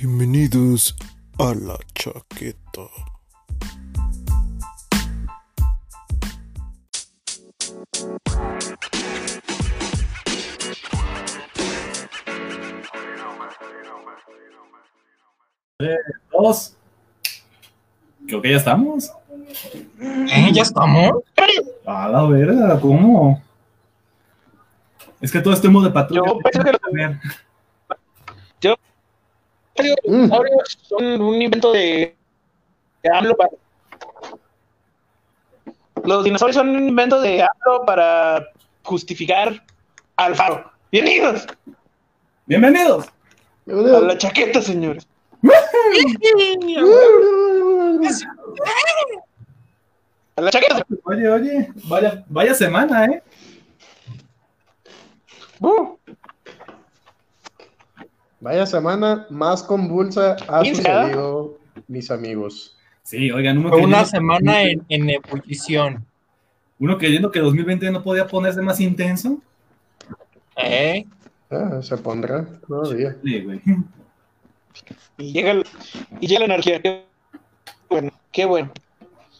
Bienvenidos a la chaqueta. Tres, dos. Creo que ya estamos. ¿Eh? ¿Ya estamos? A la verga, ¿cómo? Es que todo este modo de patrulla. Yo pensé que lo- Los dinosaurios son un invento de, de AMLO para... Los dinosaurios son un invento de AMLO para justificar al faro. Bienvenidos Bienvenidos. a la chaqueta, señores. A la chaqueta. Oye, oye, vaya, vaya semana, ¿eh? Uh, Vaya semana más convulsa ha ¿Quién sucedido, mis amigos. Sí, oigan, uno Fue una semana en, en ebullición. uno creyendo que 2020 no podía ponerse más intenso. ¿Eh? Ah, se pondrá todavía. Sí, güey. y, llega el- y llega la energía. Qué bueno, qué bueno.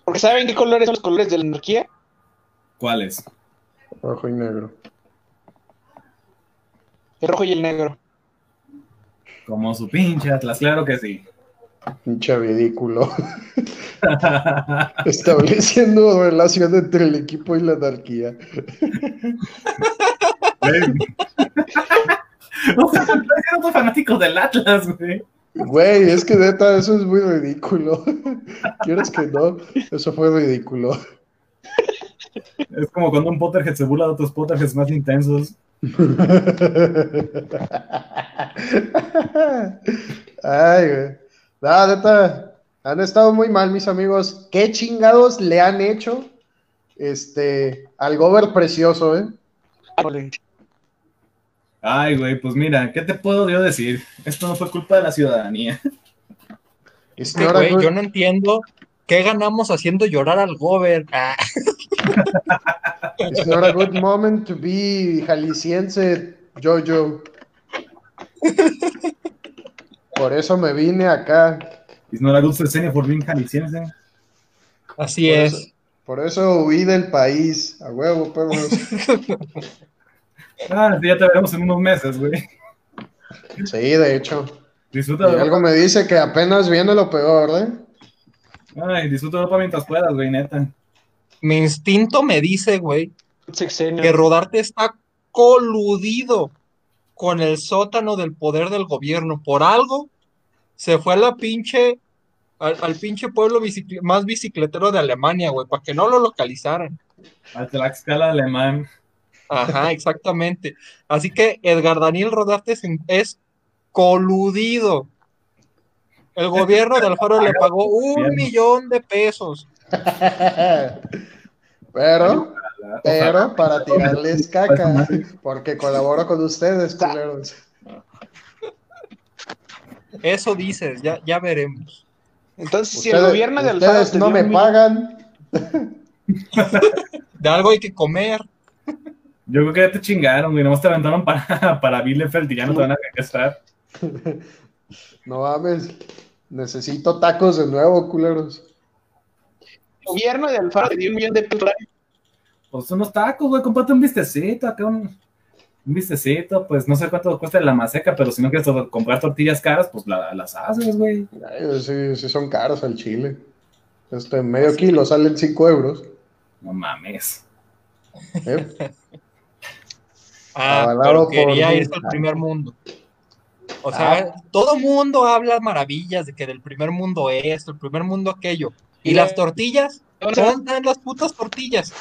Porque ¿saben qué colores son los colores de la energía? ¿Cuáles? Rojo y negro. El rojo y el negro. Como su pinche Atlas, claro que sí. Pinche ridículo. Estableciendo relación entre el equipo y la anarquía. O sea, no soy fanático del Atlas, güey. Güey, es que neta, eso es muy ridículo. ¿Quieres que no? Eso fue ridículo. Es como cuando un Potterhead se burla de otros Potterheads más intensos. Ay, güey. No, neta, han estado muy mal, mis amigos. ¿Qué chingados le han hecho este, al gober precioso, eh? Ay, güey, pues mira, ¿qué te puedo yo decir? Esto no fue culpa de la ciudadanía. It's Que, güey, yo no entiendo qué ganamos haciendo llorar al Gober. Ah, it's not a good moment to be jalisciense, Jojo. Por eso me vine acá. It's not a good session for being jalisciense. así Por es. eso, por eso huí del país. A huevo, perros. Ah, sí, ya te veremos en unos meses, güey. Sí, de hecho. Disfruta Y algo me dice que apenas viene lo peor, ¿eh? Ay, disfruta de Europa mientras puedas, güey, neta. Mi instinto me dice, güey, que Rodarte está coludido con el sótano del poder del gobierno. Por algo se fue a la pinche, al, al pinche pueblo más bicicletero de Alemania, güey, para que no lo localizaran. Al Tlaxcala alemán. Ajá, exactamente. Así que Edgar Daniel Rodarte es, es coludido. El gobierno de Alfaro le pagó un millón de pesos. Pero, Ojalá. pero para tirarles caca, porque colaboro con ustedes, culeros. Eso dices, ya, ya veremos. Entonces, si el gobierno de ustedes te no me pagan. De algo hay que comer. Yo creo que ya te chingaron, güey. Nomás te aventaron para, para Bielefeld y ya no te van a regresar. No mames. Necesito tacos de nuevo, culeros. Gobierno de Alfaro te dio un millón de pesos. Pues unos tacos, güey. Comprate un vistecito acá, un, un vistecito. Pues no sé cuánto cuesta la maseca, pero si no quieres comprar tortillas caras, pues la- las haces, güey. Ay, sí, sí son caros al chile. Este medio kilo salen 5 euros. No mames. ¿eh? Ah, pero quería por- irse al primer mundo. O sea, todo mundo habla maravillas de que del primer mundo esto, el primer mundo aquello. ¿Y las la- tortillas? ¿Dónde ¿Dónde están las putas tortillas?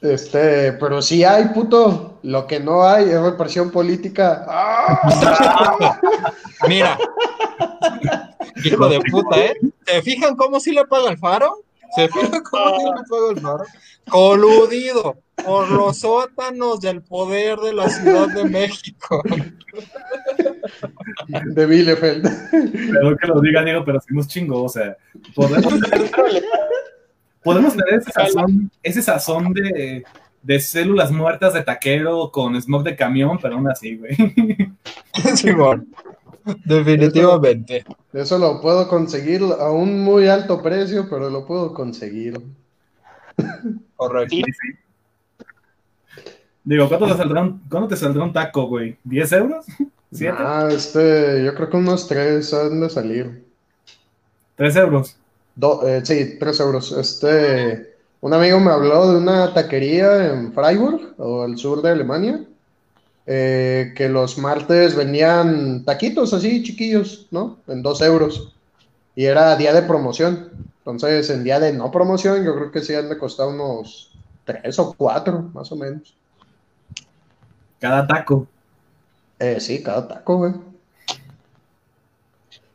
Este, pero sí hay, puto. Lo que no hay es represión política. ¡Ah! Mira, hijo de puta, ¿eh? ¿Se fijan cómo sí le paga el faro? ¿Se fijan cómo sí le paga el faro? Coludido por los sótanos del poder de la Ciudad de México. De Bielefeld. Perdón que lo diga, Diego, pero fuimos chingo. O sea, podemos, podemos tener ese sazón, ese sazón de, de células muertas de taquero con smog de camión, pero aún así, güey. Simón. Definitivamente. Eso lo puedo conseguir a un muy alto precio, pero lo puedo conseguir. Correcto. Sí. Sí, sí. Digo, ¿cuánto te saldrá un, ¿cuánto te saldrá un taco, güey? ¿10 euros? ¿7? Ah, este, yo creo que unos tres han de salir. ¿3 euros? Do- eh, sí, tres euros. Este, un amigo me habló de una taquería en Freiburg, o al sur de Alemania, eh, que los martes vendían taquitos así chiquillos, ¿no? En dos euros. Y era día de promoción. Entonces, en día de no promoción, yo creo que sí han de costar unos tres o cuatro, más o menos. Cada taco. Eh, sí, cada taco, güey.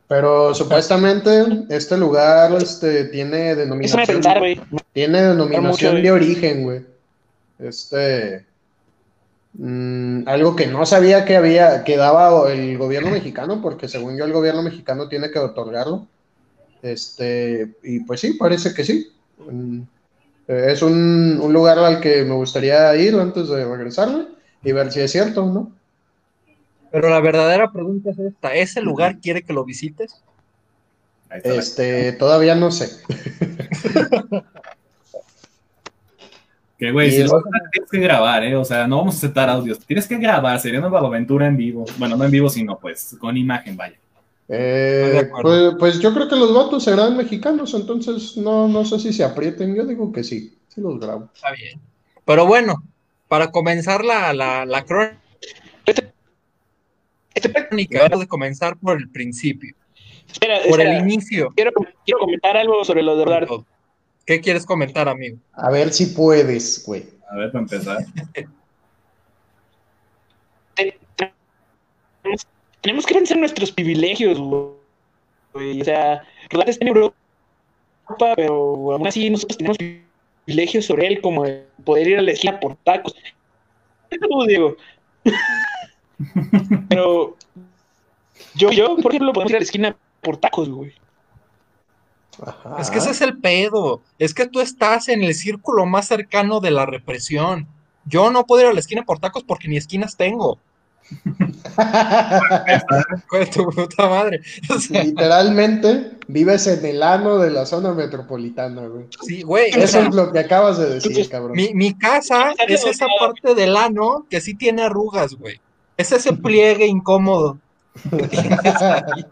Pero supuestamente este lugar este, tiene denominación. pensar, güey. Tiene denominación mucho, de origen, güey. Este. Mm, algo que no sabía que había, que daba el gobierno mexicano, porque según yo el gobierno mexicano tiene que otorgarlo. Este, y pues sí, parece que sí. Mm, eh, es un, un lugar al que me gustaría ir antes de regresarme y ver si es cierto, ¿no? Pero la verdadera pregunta es esta: ¿ese lugar quiere que lo visites? Este, todavía no sé. Que, güey, si lo vas a hacer, tienes que grabar, ¿eh? O sea, no vamos a aceptar audios. Tienes que grabar, sería una aventura en vivo. Bueno, no en vivo, sino pues con imagen, vaya. Eh, pues, pues yo creo que los vatos serán mexicanos, entonces no, no sé si se aprieten. Yo digo que sí, sí los grabo. Está bien. Pero bueno, para comenzar la, la, la crónica, vamos a comenzar por el principio, espera, por espera. el inicio. Quiero, quiero comentar algo sobre lo de Rodar. ¿Qué quieres comentar, amigo? A ver si puedes, güey. A ver, para empezar. Tenemos, tenemos que pensar en nuestros privilegios, güey. O sea, Rodar está en Europa, pero aún así nosotros tenemos privilegios sobre él, como el poder ir a la esquina por tacos. Tú, Diego. pero yo, yo, por ejemplo, podemos ir a la esquina por tacos, güey. Ajá. Es que ese es el pedo. Es que tú estás en el círculo más cercano de la represión. Yo no puedo ir a la esquina por tacos porque ni esquinas tengo. Hijo de tu puta madre. O sea, Literalmente vives en el ano de la zona metropolitana, güey. sí, güey. o Eso sea, es lo que acabas de decir, cabrón. mi, mi casa es esa parte del ano que sí tiene arrugas, güey. Es ese pliegue incómodo que tienes ahí,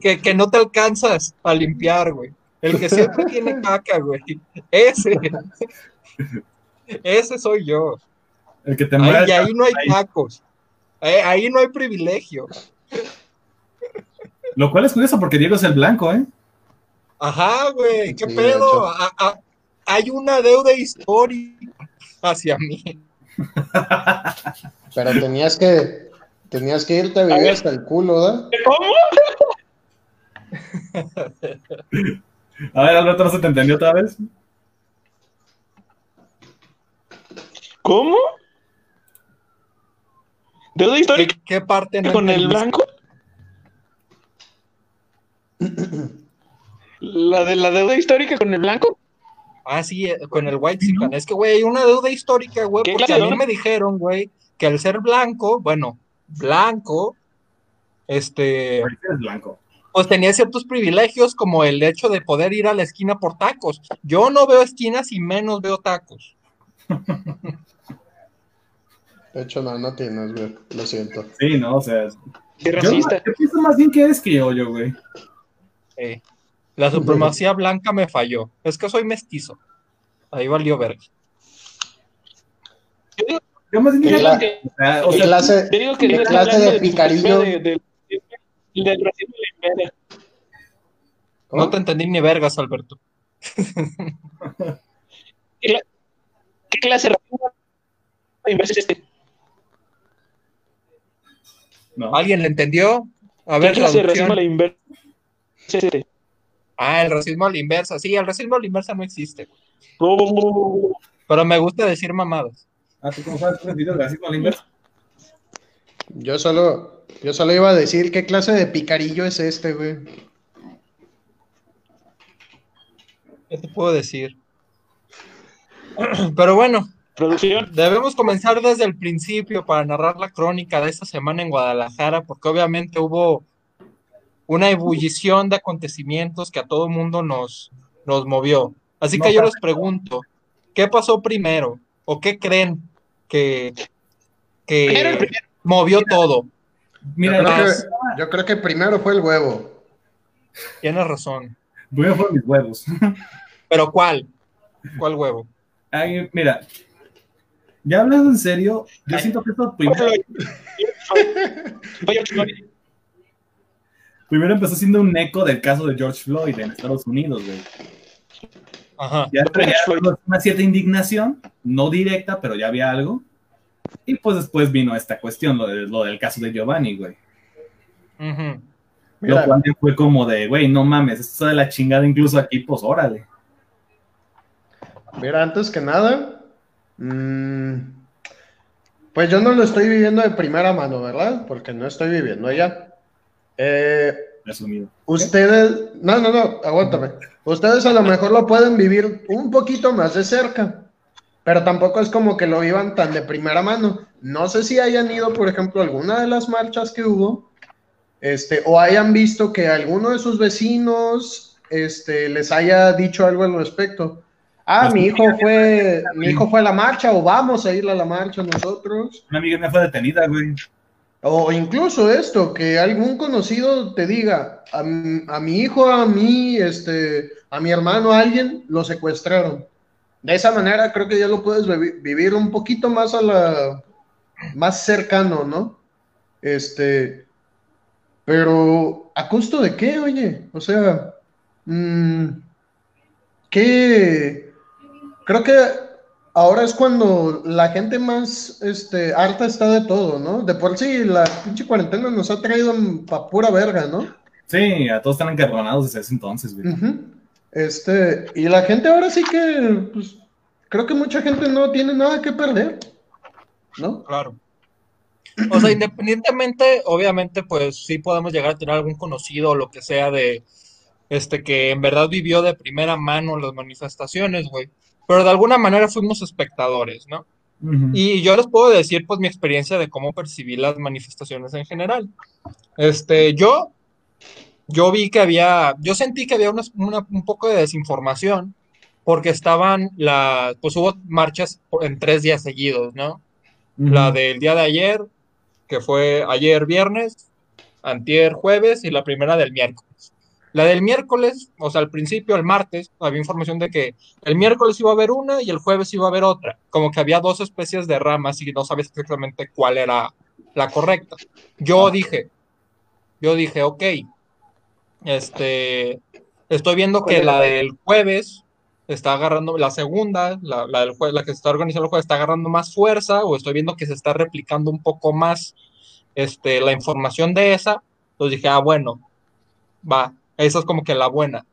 que, que no te alcanzas a limpiar, güey. El que siempre tiene caca, güey. Ese. Ese soy yo. El que te Ahí, muera. y ahí no hay tacos. Eh, ahí no hay privilegio. Lo cual es curioso porque Diego es el blanco, ¿eh? Ajá, güey, qué Sí, pedo. hecho. A- a- hay una deuda histórica hacia mí. Pero tenías que, tenías que irte a vivir hasta el culo, ¿verdad? ¿Cómo? A ver, Alberto, ¿no se te entendió otra vez? ¿Cómo? ¿Deuda ¿Qué, histórica qué parte no con el blanco? ¿La de la deuda histórica con el blanco? Ah, sí, eh, con el white Zipan. Es que, güey, hay una deuda histórica, güey, ¿Qué porque clase a mí me dijeron, güey, que al ser blanco, bueno, blanco, este, eres blanco. Pues tenía ciertos privilegios como el hecho de poder ir a la esquina por tacos. Yo no veo esquinas y menos veo tacos. De hecho, no, no tienes, güey. Lo siento. Sí, ¿no? O sea, Qué yo, racista. yo pienso más bien que eres criollo, güey. Eh, la supremacía blanca me falló. Es que soy mestizo. Ahí valió verga. Yo digo, Yo más bien ¿Qué, diría cla- que- o sea, o qué sea, clase, yo digo que clase de tu picarillo? de- de- del racismo de. ¿Cómo? No te entendí ni vergas, Alberto. ¿Qué clase de racismo de la inversa es este? no. ¿Alguien le entendió? A ¿Qué ver, clase de racismo de la inversa es este? Ah, el racismo a la inversa. Sí, el racismo a la inversa no existe. Oh, Pero me gusta decir mamadas. Ah, ¿tú cómo sabes de racismo a la inversa? Yo solo, yo solo iba a decir qué clase de picarillo es este, güey. ¿Qué te puedo decir? Pero bueno, Producción. Debemos comenzar desde el principio para narrar la crónica de esta semana en Guadalajara, porque obviamente hubo una ebullición de acontecimientos que a todo mundo nos, nos movió. Así que No yo les pregunto, ¿qué pasó primero? ¿O qué creen que, que Primero el primero. movió todo? Mira, yo, creo que, yo creo que primero fue el huevo. Tienes razón. voy a por mis huevos. ¿Pero cuál? ¿Cuál huevo? Ay, mira, ya hablando en serio, yo siento que esto primero, primero empezó siendo un eco del caso de George Floyd en Estados Unidos, güey. Ajá. Ya traía Floyd. una cierta indignación, no directa, pero ya había algo. Y pues después vino esta cuestión, lo, de- lo del caso de Giovanni, güey. Ujú. Mira, Lo cual fue como de, güey, no mames, esto está de la chingada incluso aquí, pues órale. Mira, antes que nada, mm, pues yo no lo estoy viviendo de primera mano, ¿verdad? Porque no estoy viviendo allá. Eh, Resumido. ustedes, no, no, no, aguántame. Ustedes a lo mejor lo pueden vivir un poquito más de cerca, pero tampoco es como que lo vivan tan de primera mano. No sé si hayan ido, por ejemplo, a alguna de las marchas que hubo, este, o hayan visto que alguno de sus vecinos, este, les haya dicho algo al respecto. Ah, Pues mi hijo fue, mi hijo fue a la marcha, o vamos a ir a la marcha nosotros. Una amiga me fue detenida, güey. O incluso esto, que algún conocido te diga, a, a mi hijo, a mí, este, a mi hermano, a alguien, lo secuestraron. De esa manera creo que ya lo puedes vivi- vivir un poquito más a la, más cercano, ¿no? Este, pero ¿a costo de qué, oye? O sea, mm, ¿qué? Creo que ahora es cuando la gente más este, harta está de todo, ¿no? De por sí, la pinche cuarentena nos ha traído pa' pura verga, ¿no? Sí, a todos están encabronados desde ese entonces, güey. Ujú. Este, y la gente ahora sí que, pues, creo que mucha gente no tiene nada que perder, ¿no? Claro. O sea, independientemente, obviamente, pues sí podemos llegar a tener algún conocido o lo que sea de, este, que en verdad vivió de primera mano las manifestaciones, güey. Pero de alguna manera fuimos espectadores, ¿no? Y yo les puedo decir, pues, mi experiencia de cómo percibí las manifestaciones en general. Este, yo, yo vi que había, yo sentí que había una- una- un poco de desinformación, porque estaban las, pues hubo marchas en tres días seguidos, ¿no? Ujú. La del día de ayer, que fue ayer viernes, antier jueves y la primera del miércoles. La del miércoles, o sea, al principio, el martes, había información de que el miércoles iba a haber una y el jueves iba a haber otra. Como que había dos especies de ramas y no sabías exactamente cuál era la correcta. Yo dije, yo dije, ok, este, estoy viendo que la del jueves está agarrando, la segunda, la, la del jue- la que se está organizando el jueves, está agarrando más fuerza, o estoy viendo que se está replicando un poco más este, la información de esa. Entonces dije, ah, bueno, va, esa es como que la buena.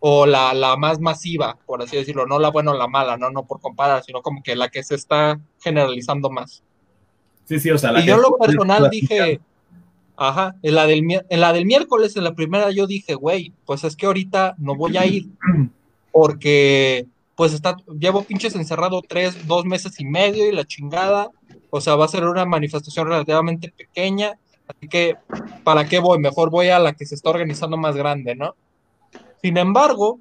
O la, la más masiva, por así decirlo, no la buena o la mala, no, no por comparar, sino como que la que se está generalizando más. Sí, sí, o sea, la Y que- yo en lo personal dije, ajá, en la del, en la del miércoles, en la primera, yo dije, güey, pues es que ahorita no voy a ir porque pues está, llevo pinches encerrado tres, dos meses y medio y la chingada, o sea, va a ser una manifestación relativamente pequeña, así que, ¿para qué voy? Mejor voy a la que se está organizando más grande, ¿no? Sin embargo,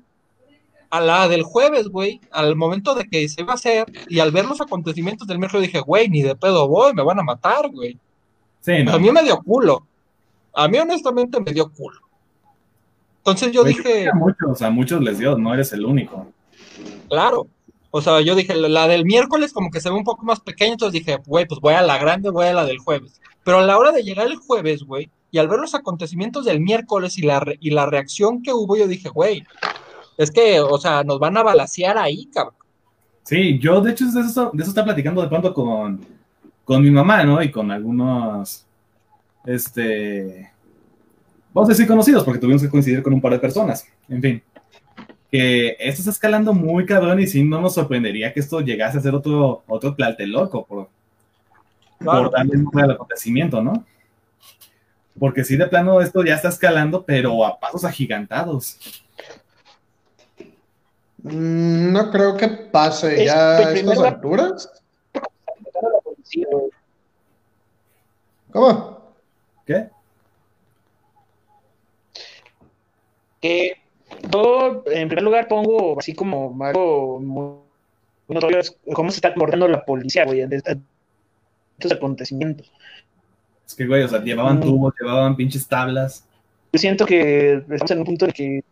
a la del jueves, güey, al momento de que se iba a hacer y al ver los acontecimientos del miércoles dije, güey, ni de pedo voy, me van a matar, güey. Sí, no. A mí me dio culo. A mí honestamente me dio culo. Entonces yo Güey, dije, a muchos, a muchos les dio, no eres el único. claro. O sea, yo dije, la la del miércoles como que se ve un poco más pequeña, entonces dije, güey, pues voy a la grande, voy a la del jueves. Pero a la hora de llegar el jueves, güey, y al ver los acontecimientos del miércoles y la, re- y la reacción que hubo, yo dije, güey, es que, o sea, nos van a balasear ahí, cabrón. Sí, yo de hecho de eso, de eso estaba platicando de pronto con, con mi mamá, ¿no? Y con algunos, este, vamos a decir conocidos, porque tuvimos que coincidir con un par de personas. En fin, que esto está escalando muy cabrón y sí no nos sorprendería que esto llegase a ser otro, otro Tlatelolco por, Claro. por darle nombre al acontecimiento, ¿no? Porque sí, de plano, esto ya está escalando, pero a pasos agigantados. Mm, No creo que pase Es ya a estas alturas. ¿Cómo? ¿Qué? Que yo, en primer lugar, pongo así como algo muy muy notorio es cómo se está comportando la policía, güey, estos acontecimientos. Es que, güey, o sea, llevaban Mm. tubos, llevaban pinches tablas. Yo siento que estamos en un punto en que.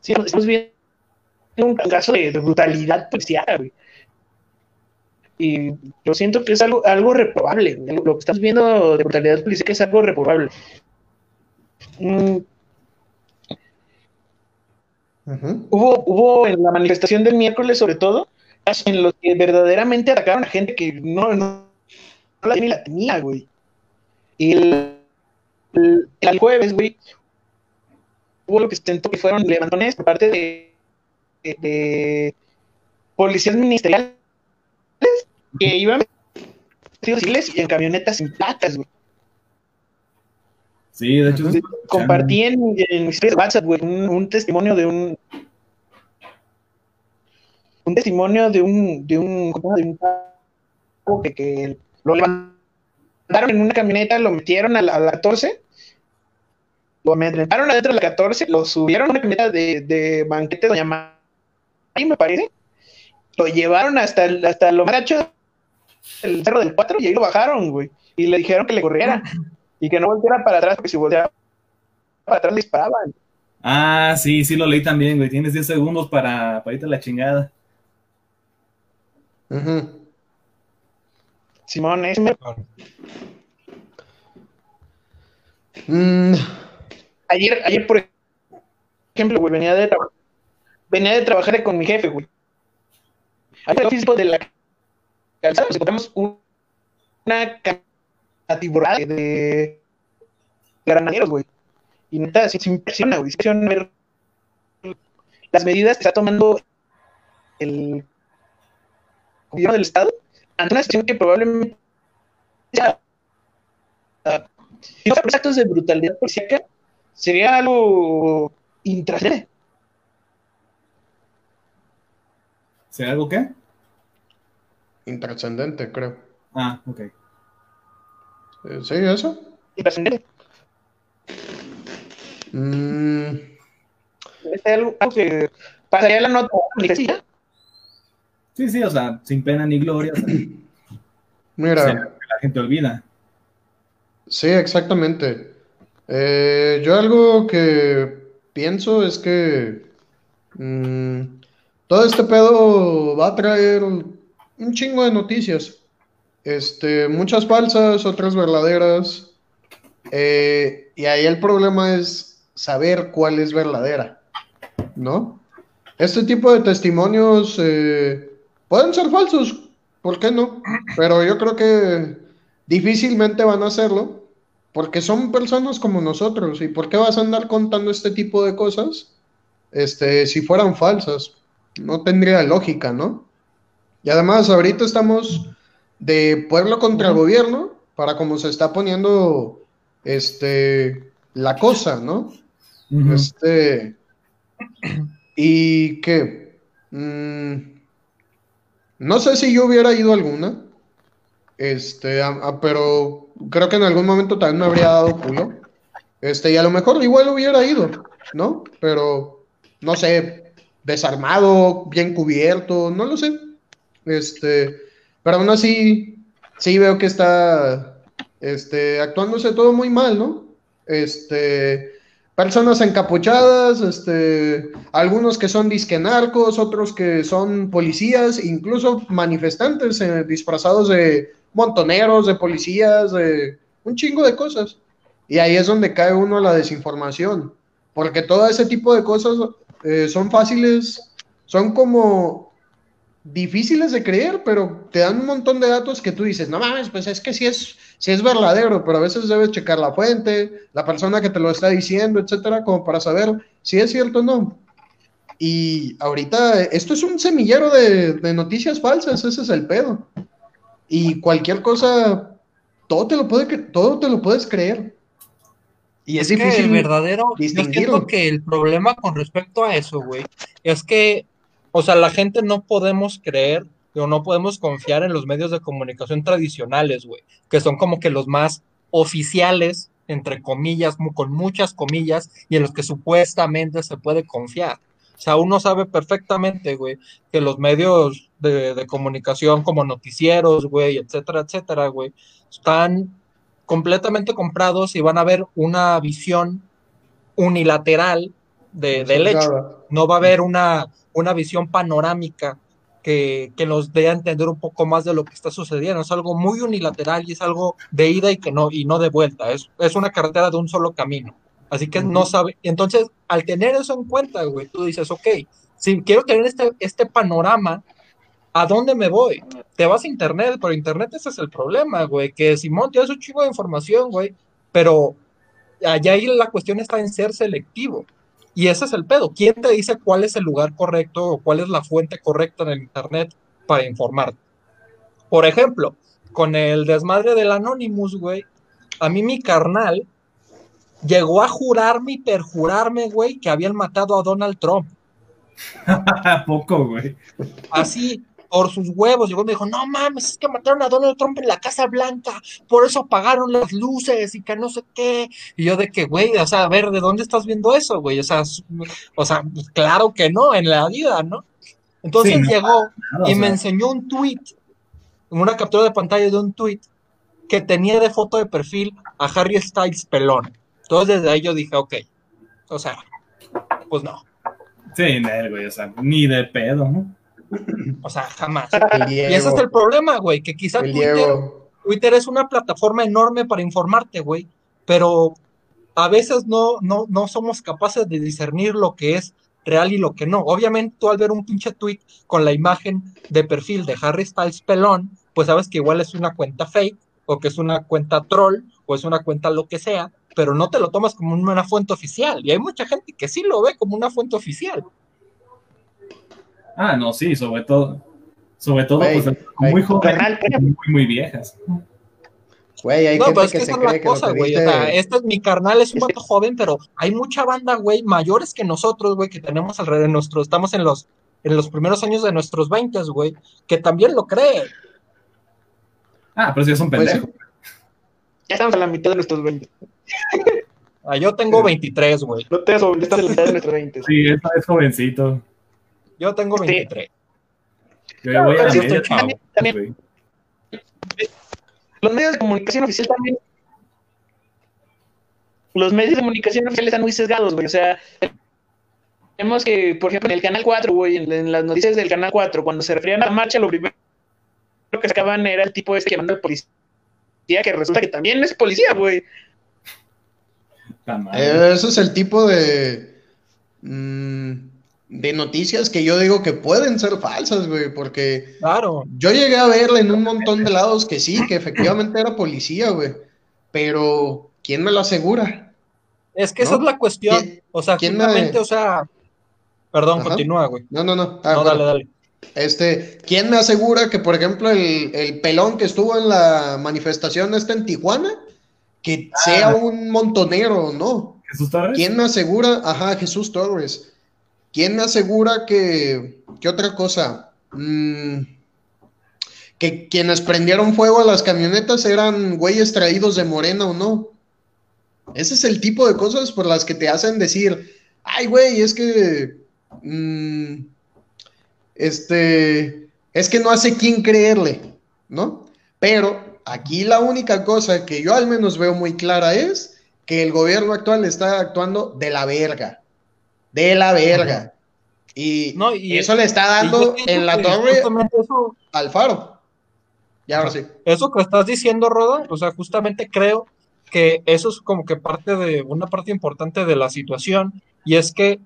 Sí, estamos viendo un caso de, de brutalidad policial, güey. Y yo siento que es algo, algo reprobable. Lo que estamos viendo de brutalidad policial es algo reprobable. Mm, hubo, hubo en la manifestación del miércoles, sobre todo, casos en los que verdaderamente atacaron a gente que no, no, no la, ni la tenía, güey. Y el, el, el jueves, güey, hubo lo que se intentó que fueron levantones por parte de, de, de policías ministeriales que iban civiles y en camionetas sin placas, güey. Sí, de hecho. Compartí en, en mis de WhatsApp, güey, un, un testimonio de un. Un testimonio de un. de un. de un que, que lo levantaron en una camioneta, lo metieron a la, a la 14, lo amedrentaron adentro de la 14, lo subieron a una camioneta de, de banquete Doña Mari, me parece, lo llevaron hasta, hasta lo más del cerro del 4 y ahí lo bajaron, güey, y le dijeron que le corriera y que no volteara para atrás porque si volteara para atrás le disparaban. Ah, sí, sí lo leí también, güey. Tienes 10 segundos para, para irte a la chingada. Ujú. Simón, es me- Mm, ayer, ayer por ejemplo, güey, venía de trabajar, venía de trabajar con mi jefe, güey. En el de la calzada nos encontramos un- una atiborrada de, de granaderos, güey. Y neta, sí, se impresiona, güey. Se impresiona ver las medidas que está tomando el gobierno del Estado ante una situación que probablemente sea, ah, si no fuera actos de brutalidad policíaca, sería algo intrascendente. ¿Será algo qué? Intrascendente, creo. Ah, ok. Eh, ¿Sí, eso? Intrascendente. Mm, Es algo, que pasaría la nota. Sí, sí, o sea, sin pena ni gloria. o sea, mira. sea, la gente olvida. Sí, exactamente. Eh, yo algo que pienso es que mm, todo este pedo va a traer un chingo de noticias. Este, muchas falsas, otras verdaderas. Eh, y ahí el problema es saber cuál es verdadera, ¿no? Este tipo de testimonios eh, pueden ser falsos, ¿por qué no? Pero yo creo que difícilmente van a hacerlo, porque son personas como nosotros. ¿Y por qué vas a andar contando este tipo de cosas este, si fueran falsas? No tendría lógica, ¿no? Y además, ahorita estamos de pueblo contra gobierno, para como se está poniendo este, la cosa, ¿no? Este. Y que. mm, no sé si yo hubiera ido alguna. Este, a- a- pero creo que en algún momento también me habría dado culo. Este, y a lo mejor igual hubiera ido, ¿no? Pero, no sé, desarmado, bien cubierto, no lo sé. Este, pero aún así, sí veo que está, este, actuándose todo muy mal, ¿no? Este, personas encapuchadas, este, algunos que son disque narcos, otros que son policías, incluso manifestantes eh, disfrazados de montoneros, de policías, de un chingo de cosas. Y ahí es donde cae uno a la desinformación, porque todo ese tipo de cosas eh, son fáciles, son como difíciles de creer, pero te dan un montón de datos que tú dices, no mames, pues es que sí es, sí es verdadero, pero a veces debes checar la fuente, la persona que te lo está diciendo, etcétera, como para saber si es cierto o no. Y ahorita esto es un semillero de, de noticias falsas, ese es el pedo. Y cualquier cosa, todo te lo, puede, todo te lo puedes creer. Y es, Es que difícil. el verdadero, yo siento que el problema con respecto a eso, güey, es que, o sea, la gente no podemos creer o no podemos confiar en los medios de comunicación tradicionales, güey, que son como que los más oficiales, entre comillas, con muchas comillas, y en los que supuestamente se puede confiar. O sea, uno sabe perfectamente, güey, que los medios de, de comunicación como noticieros, güey, etcétera, etcétera, güey, están completamente comprados y van a ver una visión unilateral de- del hecho. No va a haber una, una visión panorámica que, que nos dé a entender un poco más de lo que está sucediendo. Es algo muy unilateral y es algo de ida y que no, y no de vuelta. Es, es una carretera de un solo camino. Así que no sabe. Entonces, al tener eso en cuenta, güey, tú dices, ok, si quiero tener este, este panorama, ¿a dónde me voy? Te vas a internet, pero internet ese es el problema, güey, que Simón tienes un chingo de información, güey, pero allá ahí la cuestión está en ser selectivo. Y ese es el pedo. ¿Quién te dice cuál es el lugar correcto o cuál es la fuente correcta en el internet para informarte? Por ejemplo, con el desmadre del Anonymous, güey, a mí mi carnal llegó a jurarme y perjurarme, güey, que habían matado a Donald Trump. ¿A poco, güey? así por sus huevos. Llegó y me dijo, no mames, es que mataron a Donald Trump en la Casa Blanca, por eso apagaron las luces y que no sé qué. Y yo de que, güey, o sea, a ver, ¿de dónde estás viendo eso, güey? O sea, o sea, pues, claro que no, en la vida, ¿no? Entonces Sí, no, llegó y me enseñó un tweet, una captura de pantalla de un tweet que tenía de foto de perfil a Harry Styles pelón. Entonces desde ahí yo dije, ok, o sea, pues no, Sí, no, güey, o sea, ni de pedo, ¿no? O sea, jamás. Y ese es el problema, güey, que quizá Twitter. Twitter es una plataforma enorme para informarte, güey, pero a veces no, no, no somos capaces de discernir lo que es real y lo que no. Obviamente tú al ver un pinche tweet con la imagen de perfil de Harry Styles pelón, pues sabes que igual es una cuenta fake o que es una cuenta troll o es una cuenta lo que sea, pero no te lo tomas como una fuente oficial. Y hay mucha gente que sí lo ve como una fuente oficial. Ah, no, sí, sobre todo. Sobre todo, pues, muy jóvenes, muy, muy viejas. Güey, hay No, gente pero es que, que se esa es la que cosa, lo que güey. O sea, este es mi carnal, es un vato joven, pero hay mucha banda, güey, mayores que nosotros, güey, que tenemos alrededor de nuestro, estamos en los, en los primeros años de nuestros 20, güey, que también lo cree. Ah, pero sí es un Pues sí. pendejo. Ya estamos a la mitad de nuestros 20. Ah, yo tengo 23, güey. No te estás a la mitad de nuestros 20. Sí, es, es jovencito. Yo tengo Sí. 23. Yo ya voy a la media, también- también-. Los medios de comunicación oficial también. Los medios de comunicación oficiales están muy sesgados, güey. O sea, vemos que, por ejemplo, en el canal 4, güey, en, en las noticias del canal 4, cuando se referían a la marcha, lo primero que sacaban era el tipo este que manda el policía, que resulta que también es policía, güey. Eh, Ese es el tipo de, mm, de noticias que yo digo que pueden ser falsas, güey, porque Claro. yo llegué a verle en un montón de lados que sí, que efectivamente era policía, güey, pero ¿quién me lo asegura? Es que esa ¿No? es la cuestión. ¿Quién- O sea, quién me- o sea. Perdón, Ajá. continúa, güey. No, no, no. Ah, no, bueno. dale, dale. Este, ¿quién me asegura que, por ejemplo, el, el pelón que estuvo en la manifestación esta en Tijuana, que sea un montonero, ¿no? Jesús Torres. ¿Quién me asegura? Ajá, Jesús Torres. ¿Quién me asegura que, qué otra cosa? Mm, que quienes prendieron fuego a las camionetas eran güeyes traídos de Morena o no. Ese es el tipo de cosas por las que te hacen decir, ay, güey, es que, mm, este, es que no hace quién creerle, ¿no? Pero aquí la única cosa que yo al menos veo muy clara es que el gobierno actual está actuando de la verga, de la verga. Y, No, y- eso le está dando en la torre justamente eso, al faro. Y ahora sí. eso que estás diciendo, Roda, o sea, justamente creo que eso es como que parte de una parte importante de la situación, y es que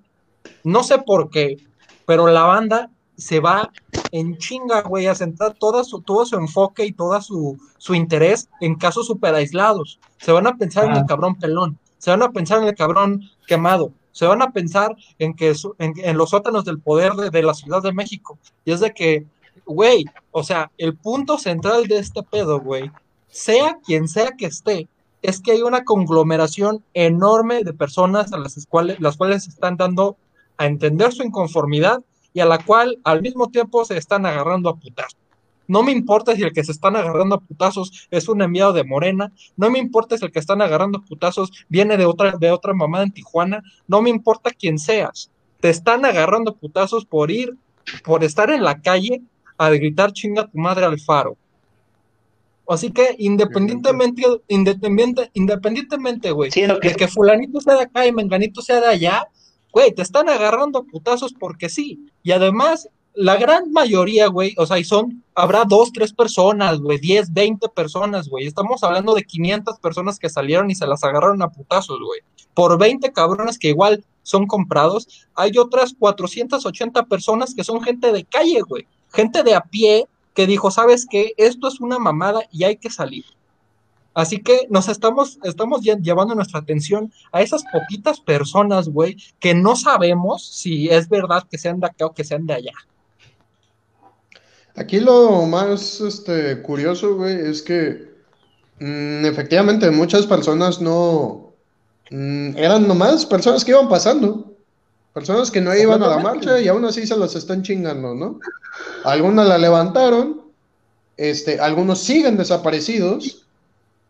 no sé por qué, pero la banda se va en chinga, güey, a centrar toda su, todo su enfoque y todo su, su interés en casos super aislados. Se van a pensar en el cabrón pelón, se van a pensar en el cabrón quemado, se van a pensar en que su- en, en los sótanos del poder de, la Ciudad de México. Y es de que, güey, o sea, el punto central de este pedo, güey, sea quien sea que esté, es que hay una conglomeración enorme de personas a las cuales, las cuales están dando a entender su inconformidad y a la cual al mismo tiempo se están agarrando a putazos. No me importa si el que se están agarrando a putazos es un enviado de Morena, no me importa si el que están agarrando a putazos viene de otra, de otra mamá en Tijuana, no me importa quién seas. Te están agarrando a putazos por ir, por estar en la calle a gritar chinga tu madre al faro. Así que independientemente, independiente, independientemente, güey, Sí, que- de que fulanito sea de acá y menganito sea de allá, güey, te están agarrando a putazos porque sí. Y además, la gran mayoría, güey, o sea, y son, habrá dos, tres personas, güey, 10, 20 personas, güey. Estamos hablando de 500 personas que salieron y se las agarraron a putazos, güey. Por 20 cabrones que igual son comprados, hay otras 480 personas que son gente de calle, güey. Gente de a pie que dijo, ¿sabes qué? Esto es una mamada y hay que salir. Así que nos estamos, estamos lle- llevando nuestra atención a esas poquitas personas, güey, que no sabemos si es verdad que sean de acá o que sean de allá. Aquí lo más este, curioso, güey, es que mm, efectivamente muchas personas no mm, eran nomás personas que iban pasando, personas que no iban a la marcha y aún así se las están chingando, ¿no? Algunas la levantaron, este, algunos siguen desaparecidos,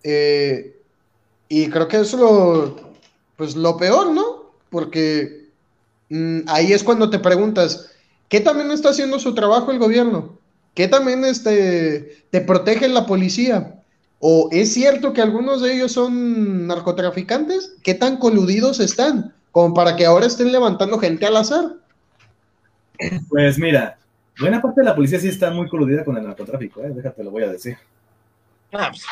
eh, y creo que eso es lo, pues lo peor, ¿no? Porque mm, ahí es cuando te preguntas, ¿qué también está haciendo su trabajo el gobierno? ¿Qué también este, te protege la policía? ¿O es cierto que algunos de ellos son narcotraficantes? ¿Qué tan coludidos están? Como para que ahora estén levantando gente al azar. Pues mira, buena parte de la policía sí está muy coludida con el narcotráfico, ¿eh? déjate lo voy a decir. Ah, pues,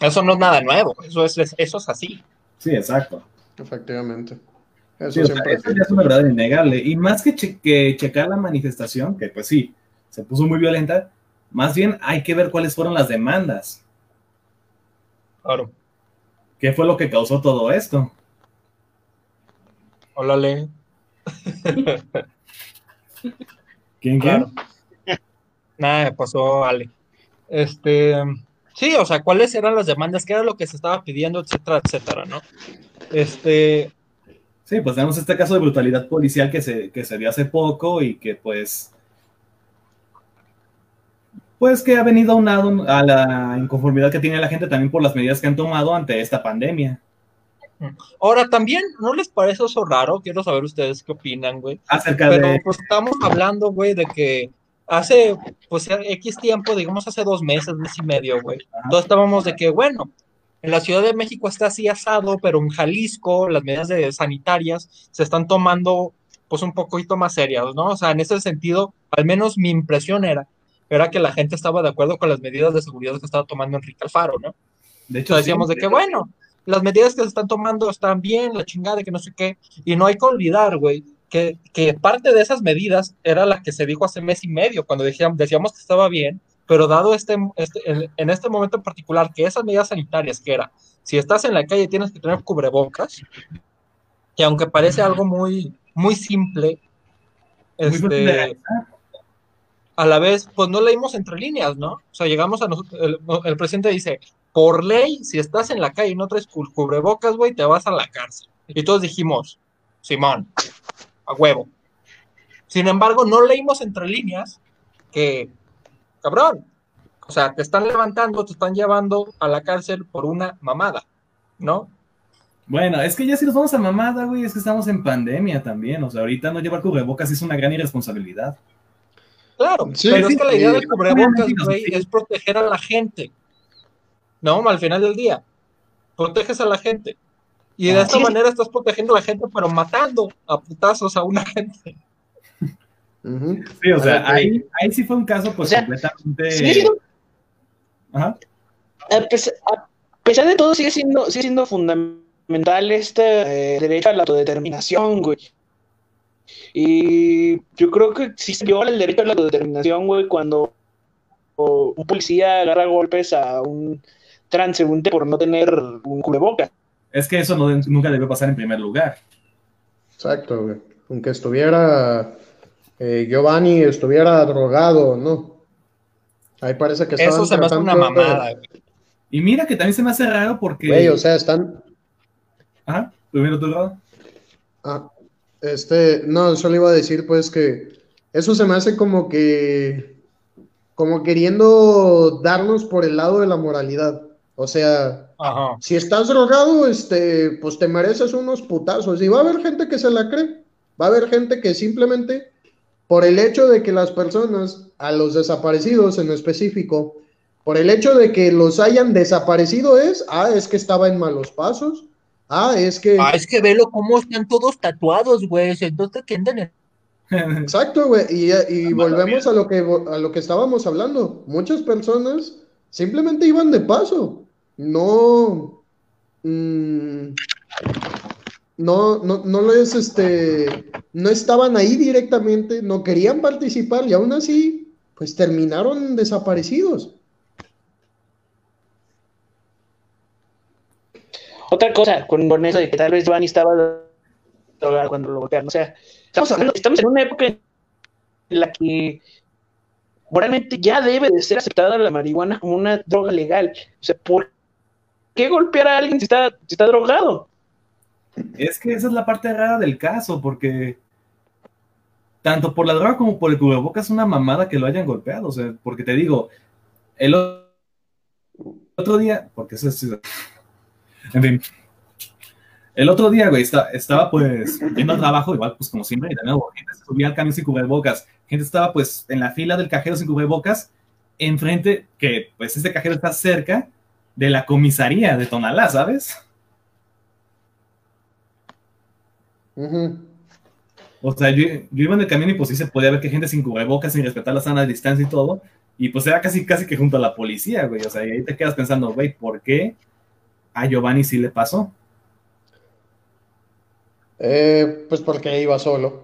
eso no es nada nuevo, eso es, eso es así. Sí, exacto. Efectivamente. Eso Sí, o sea, eso ya es una verdad innegable. Y más que, che- que checar la manifestación, que pues sí, se puso muy violenta, más bien hay que ver cuáles fueron las demandas. Claro. ¿Qué fue lo que causó todo esto? Hola, Le. ¿Quién, quién? Claro. Nada, me pasó Ale. Este, sí, o sea, cuáles eran las demandas, qué era lo que se estaba pidiendo, etcétera, etcétera, ¿no? Este, Sí, pues tenemos este caso de brutalidad policial que se, que se dio hace poco y que pues pues que ha venido aunado a la inconformidad que tiene la gente también por las medidas que han tomado ante esta pandemia. ahora también, ¿no les parece eso raro? Quiero saber ustedes qué opinan, güey. Acerca Pero de... pues estamos hablando, güey, de que hace, pues, X tiempo, digamos hace dos meses, mes y medio, güey, todos estábamos de que, bueno, en la Ciudad de México está así asado, pero en Jalisco las medidas de sanitarias se están tomando, pues, un poquito más serias, ¿no? O sea, en ese sentido, al menos mi impresión era, era que la gente estaba de acuerdo con las medidas de seguridad que estaba tomando Enrique Alfaro, ¿no? De hecho, Entonces decíamos sí, de que, bueno, las medidas que se están tomando están bien, la chingada, que no sé qué. Y no hay que olvidar, güey, que, que parte de esas medidas era la que se dijo hace mes y medio, cuando decíamos, decíamos que estaba bien, pero dado este, este en, en este momento en particular, que esas medidas sanitarias, que era, si estás en la calle tienes que tener cubrebocas, que aunque parece algo muy, muy simple, muy este. A la vez, pues no leímos entre líneas, ¿no? O sea, llegamos a nosotros, el, presidente dice, por ley, si estás en la calle y no traes cu- cubrebocas, güey, te vas a la cárcel. Y todos dijimos, Simón, a huevo. Sin embargo, no leímos entre líneas que, cabrón, o sea, te están levantando, te están llevando a la cárcel por una mamada, ¿no? Bueno, es que ya si nos vamos a mamada, güey, es que estamos en pandemia también. O sea, ahorita no llevar cubrebocas es una gran irresponsabilidad. Claro, Sí, pero sí, es que la idea sí. del cubrebocas, güey, sí. es proteger a la gente. No, al final del día, proteges a la gente. Y de Ah, esta sí. manera estás protegiendo a la gente, pero matando a putazos a una gente. Sí, o sea, ahí, ahí sí fue un caso, pues, O sea, completamente. Sigue siendo- Ajá. a, pesar, a pesar de todo, sigue siendo, sigue siendo fundamental este eh, derecho a la autodeterminación, güey. Y yo creo que sí se viola el derecho a la autodeterminación, güey, cuando un policía agarra golpes a un transeúnte por no tener un cubreboca. Es que eso no, nunca debe pasar en primer lugar. Exacto, güey. Aunque estuviera eh, Giovanni, estuviera drogado, ¿no? Ahí parece que Eso se me hace una mamada. güey. Y mira que también se me hace raro porque. Güey, o sea, están. Ajá, primero tu lado. Ah, este, no, solo iba a decir pues que eso se me hace como que, como queriendo darnos por el lado de la moralidad. O sea, Ajá. si estás drogado, este, pues te mereces unos putazos. Y va a haber gente que se la cree. Va a haber gente que simplemente, por el hecho de que las personas, a los desaparecidos en específico, por el hecho de que los hayan desaparecido es, ah, es que estaba en malos pasos. Ah, es que... Ah, es que velo cómo están todos tatuados, güey. Entonces, que andan en Exacto, güey. Y, y volvemos a lo, que, a lo que estábamos hablando. Muchas personas simplemente iban de paso. No. mm, no, no, no les, este. No estaban ahí directamente, no querían participar y aún así, pues terminaron desaparecidos. Otra cosa con, con eso de que tal vez Giovanni estaba drogado cuando lo golpearon. O sea, estamos hablando, estamos en una época en la que moralmente ya debe de ser aceptada la marihuana como una droga legal. O sea, ¿por qué golpear a alguien si está, si está drogado? Es que esa es la parte rara del caso, porque tanto por la droga como por el cubrebocas es una mamada que lo hayan golpeado. O sea, porque te digo, el otro día, porque eso es. En fin. El otro día, güey, esta- estaba pues yendo al trabajo, igual pues como siempre, y de nuevo, gente se subía al camión sin cubrebocas, gente estaba pues en la fila del cajero sin cubrebocas, enfrente, que pues este cajero está cerca de la comisaría de Tonalá, ¿sabes? Ujú. O sea, yo, yo iba en el camión y pues sí se podía ver que gente sin cubrebocas, sin respetar la sana distancia y todo. Y pues era casi, casi que junto a la policía, güey. O sea, y ahí te quedas pensando, güey, ¿por qué a Giovanni sí le pasó? Eh, pues porque iba solo.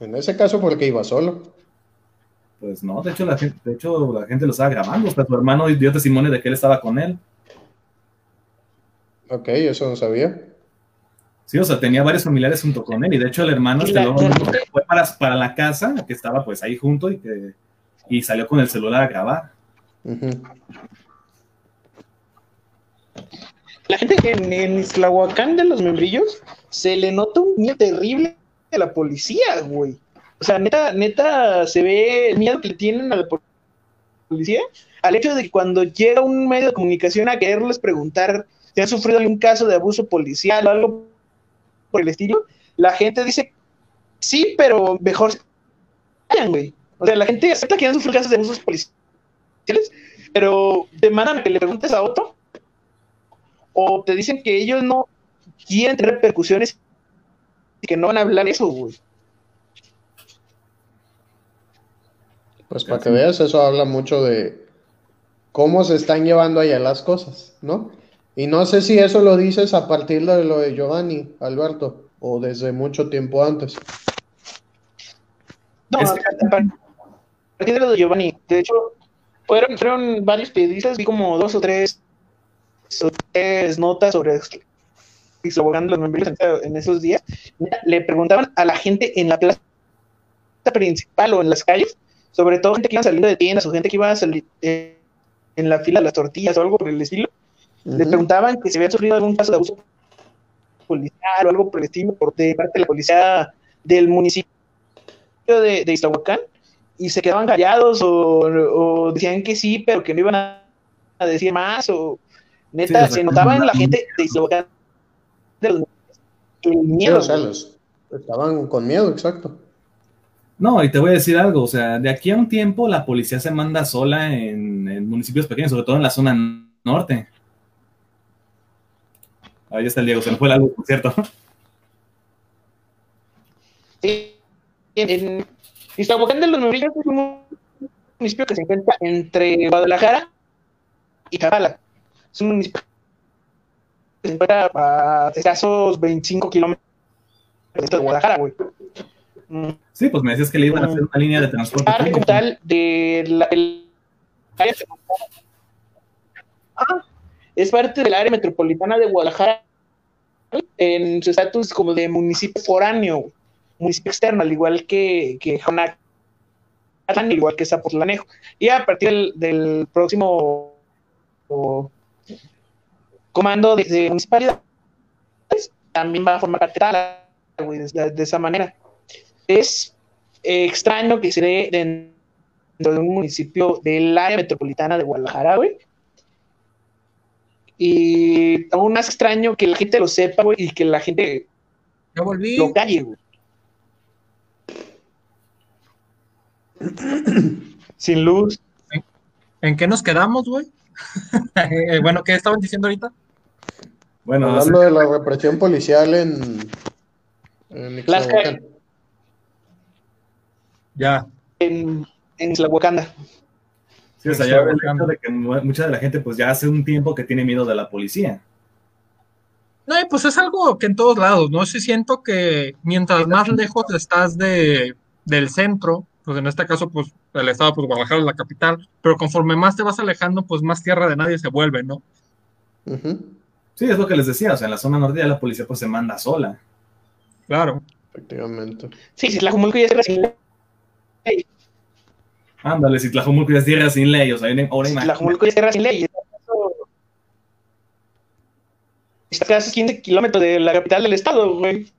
En ese caso, porque iba solo. Pues no, de hecho la gente, de hecho, la gente lo estaba grabando. O sea, su hermano dio testimonio de que él estaba con él. Ok, eso no sabía. Sí, o sea, tenía varios familiares junto con él. Y de hecho el hermano este, la- luego fue para, para la casa, que estaba pues ahí junto y que y salió con el celular a grabar. La gente en, en Islahuacán de los membrillos se le nota un miedo terrible a la policía, güey. O sea, neta, neta, se ve el miedo que le tienen a la pol- policía al hecho de que cuando llega un medio de comunicación a quererles preguntar si han sufrido algún caso de abuso policial o algo por el estilo, la gente dice sí, pero mejor callan, güey. O sea, la gente acepta que han sufrido casos de abusos policiales, pero te mandan que le preguntes a otro o te dicen que ellos no quieren tener repercusiones y que no van a hablar eso, güey. Pues para que veas, eso habla mucho de cómo se están llevando allá las cosas, ¿no? Y no sé si eso lo dices a partir de lo de Giovanni, Alberto, o desde mucho tiempo antes. No, Es a a partir de lo de Giovanni, de hecho, fueron, fueron varios periodistas, vi como dos o tres, tres notas sobre de los membrillos en, esos días. Le preguntaban a la gente en la plaza principal o en las calles, sobre todo gente que iba saliendo de tiendas o gente que iba a salir eh, en la fila de las tortillas o algo por el estilo. Le Ujú. preguntaban que si había sufrido algún caso de abuso policial o algo por el estilo por de parte de la policía del municipio de, de Iztahuacán y se quedaban callados o, o decían que sí, pero que no iban a, a decir más o neta, Sí, se notaba en la no- gente de Iztahuacán de los- el Sí, miedo. o sea, los- estaban con miedo, exacto. No, y te voy a decir algo, o sea, de aquí a un tiempo la policía se manda sola en, en municipios pequeños, sobre todo en la zona norte. Ahí está el Diego, se me fue la luz, por cierto. Sí, en, Iztahuacán de los Membrillos es un municipio que se encuentra entre Guadalajara y Chapala. Es un municipio que se encuentra a escasos 25 kilómetros de Guadalajara, güey. Sí, pues me decías que le iban a hacer una línea de transporte. parte como público. tal de la, área. Ah, es parte del área metropolitana de Guadalajara en su estatus como de municipio foráneo, municipio externo, al igual que, que al igual que Zapotlanejo. Y a partir del, del próximo o, comando de, de municipalidades, también va a formar parte de de, de esa manera. Es eh, extraño que se dé dentro de un municipio del área metropolitana de Guadalajara, güey. Y aún más extraño que la gente lo sepa, güey, y que la gente Ya volví. lo calle, güey. Sin luz. ¿En qué nos quedamos, güey? Eh, bueno, ¿qué estaban diciendo ahorita? Bueno, Hablando de la represión policial en, en. Ya. en, en Tlahuacanda. sí, o sea, ya el hecho de que mu- mucha de la gente pues ya hace un tiempo que tiene miedo de la policía. No, pues es algo que en todos lados, ¿no? Sí siento que mientras más lejos estás de, del centro, pues en este caso, pues el estado, pues Guadalajara es la capital, pero conforme más te vas alejando, pues más tierra de nadie se vuelve, ¿no? Ujú, Sí, es lo que les decía, o sea, en la zona norte ya la policía pues se manda sola. Claro. Efectivamente. Sí, sí, Tlajumulco ya es sin ley. Ándale, si Tlajomulco ya es tierra sin ley, o sea, ahora imagínate. Tlajumulco ya es tierra sin ley. Está casi 15 kilómetros de la capital del estado, güey.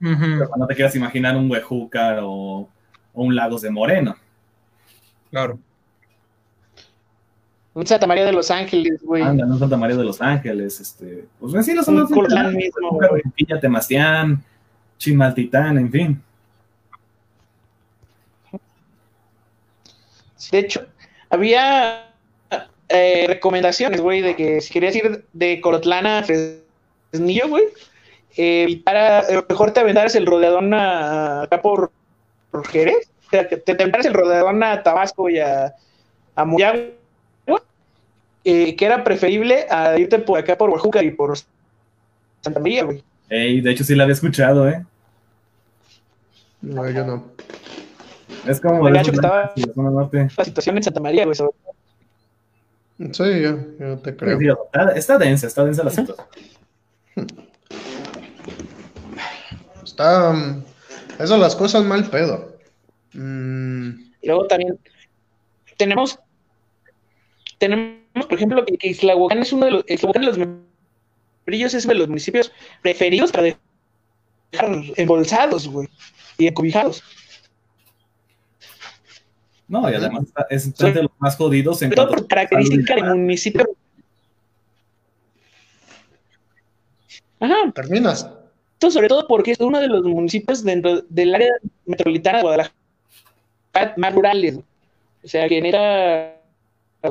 Ujú, No te quieras imaginar un Huejúcar o, o un Lagos de Moreno. Claro. Un Santa María de los Ángeles, güey. Anda, en Santa María de los Ángeles, este, pues sí los son Un Colán mismo, güey. Temastián, Chimaltitán, en fin. De hecho, había eh, recomendaciones, güey, de que si querías ir de Colotlán a Fresnillo, güey, eh, evitara- eh, mejor te aventaras el rodeadón a- acá por, por Jerez, o sea, que te aventaras el rodeadón a Tabasco y a, a eh, que era preferible a irte por acá por Oaxaca y por Santa María, güey. Ey, de hecho sí la había escuchado, ¿eh? No, yo no. Es como Me de gacho que esos estaba- de la zona norte. La situación en Santa María, güey, sobre- Sí, yo, yo te creo. Sí, está, está densa, está densa la situación. Está. mm, Eso las cosas mal pedo. Mm, Y luego también tenemos, tenemos, por ejemplo, que, que Islahuacán es uno de los, Islahuacán de los membrillos es uno de los municipios preferidos para dejar embolsados, güey, y encobijados. No, y además está- es entre los más jodidos en cuanto por característica de municipio. Ajá, ¿Terminas? esto sobre todo porque es uno de los municipios dentro del área metropolitana de Guadalajara más rurales. O sea, que era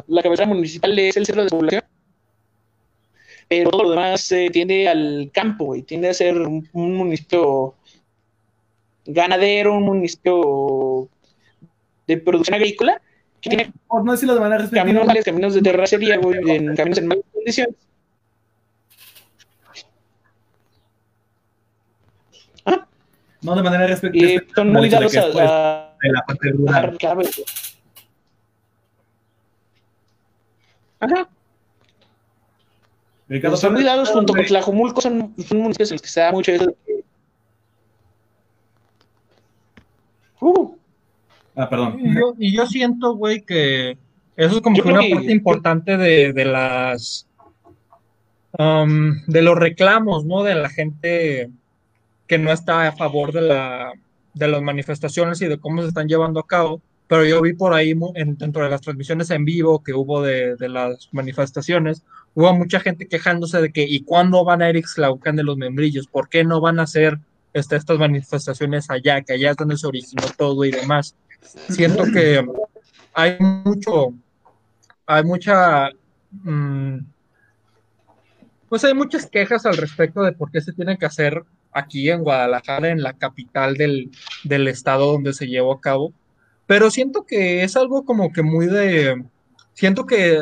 la cabecera municipal es el centro de población, pero todo lo demás eh, tiende al campo, güey, tiende a ser un, un municipio ganadero, un municipio de producción agrícola, que tiene Por no decirlo de manera respectiva, caminos, caminos de terracería, güey, en caminos en malas condiciones. no de manera respe- Y respectiva. son al muy dados es, pues, a, de la parte a rural. dar claves, güey. Ajá. Los olvidados junto con güey. Tlajumulco son, son municipios en los que se da mucho eso. Uh, Ah, perdón. Y yo, y yo siento, güey, que eso es como Yo que una que- parte importante de, de las um, de los reclamos, ¿no? De la gente que no está a favor de la de las manifestaciones y de cómo se están llevando a cabo. Pero yo vi por ahí dentro de las transmisiones en vivo que hubo de, las manifestaciones, hubo mucha gente quejándose de que ¿y cuándo van a ir a Ixtlaucán de los membrillos? ¿Por qué no van a hacer este, estas manifestaciones allá? Que allá es donde se originó todo y demás siento que hay mucho, hay mucha, mm, pues hay muchas quejas al respecto de por qué se tiene que hacer aquí en Guadalajara, en la capital del, del estado donde se llevó a cabo, pero siento que es algo como que muy de, siento que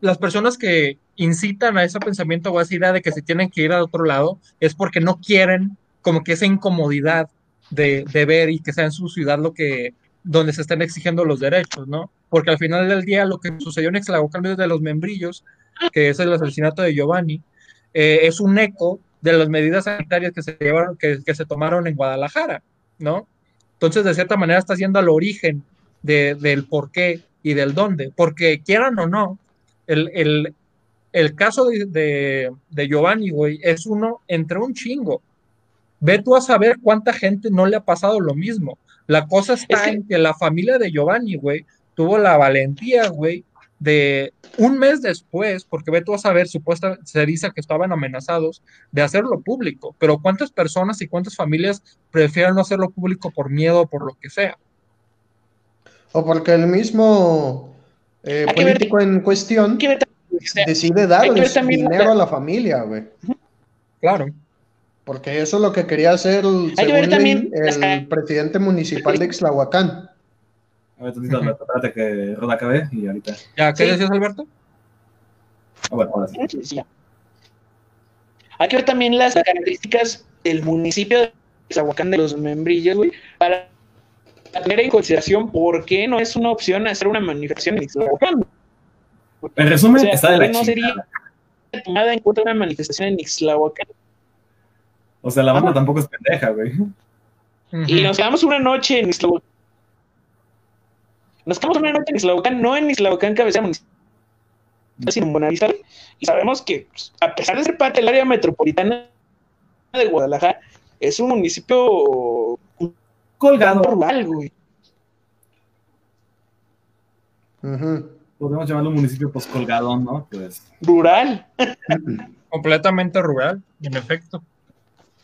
las personas que incitan a ese pensamiento o a esa idea de que se tienen que ir a otro lado es porque no quieren como que esa incomodidad de, de ver y que sea en su ciudad lo que donde se están exigiendo los derechos, ¿no? Porque al final del día lo que sucedió en Ixtlahuacán de los membrillos, que es el asesinato de Giovanni, eh, es un eco de las medidas sanitarias que se llevaron, que, que se tomaron en Guadalajara, ¿no? Entonces, de cierta manera, está siendo al origen de, del por qué y del dónde, porque quieran o no, el, el, el caso de, de, de Giovanni, güey, es uno entre un chingo. Ve tú a saber cuánta gente no le ha pasado lo mismo. La cosa está Es que- en que la familia de Giovanni, güey, tuvo la valentía, güey, de un mes después, porque ve tú a saber, supuesta, se dice que estaban amenazados de hacerlo público, pero ¿cuántas personas y cuántas familias prefieren no hacerlo público por miedo o por lo que sea? O porque el mismo eh, ver- político en cuestión ver decide también la- dinero a la familia, güey. Claro. Porque eso es lo que quería hacer, el, Hay que ver según también el, las- el presidente municipal de Ixtlahuacán. A ver, tantito, Alberto, espérate que Roda acabe y ahorita. ¿Ya qué Sí. decías, Alberto? Ah, bueno, ahora sí. Hay que ver también las características del municipio de Zahuacán de los membrillos, güey, para tener en consideración por qué no es una opción hacer una manifestación en Ixtlahuacán. En resumen, O sea, está de la no chingada. sería tomada en cuenta una manifestación en Ixtlahuacán. O sea, la banda tampoco es pendeja, güey. Y nos quedamos una noche en Ixtlahuacán. Nos quedamos una noche en Ixtlahuacán, no en Ixtlahuacán, cabecera municipal, sino en Buenavista. Y sabemos que, pues, a pesar de ser parte del área metropolitana de Guadalajara, es un municipio Colgado. rural, güey. Podemos llamarlo un municipio pues colgado, ¿no? Pues. Rural. completamente rural, en efecto.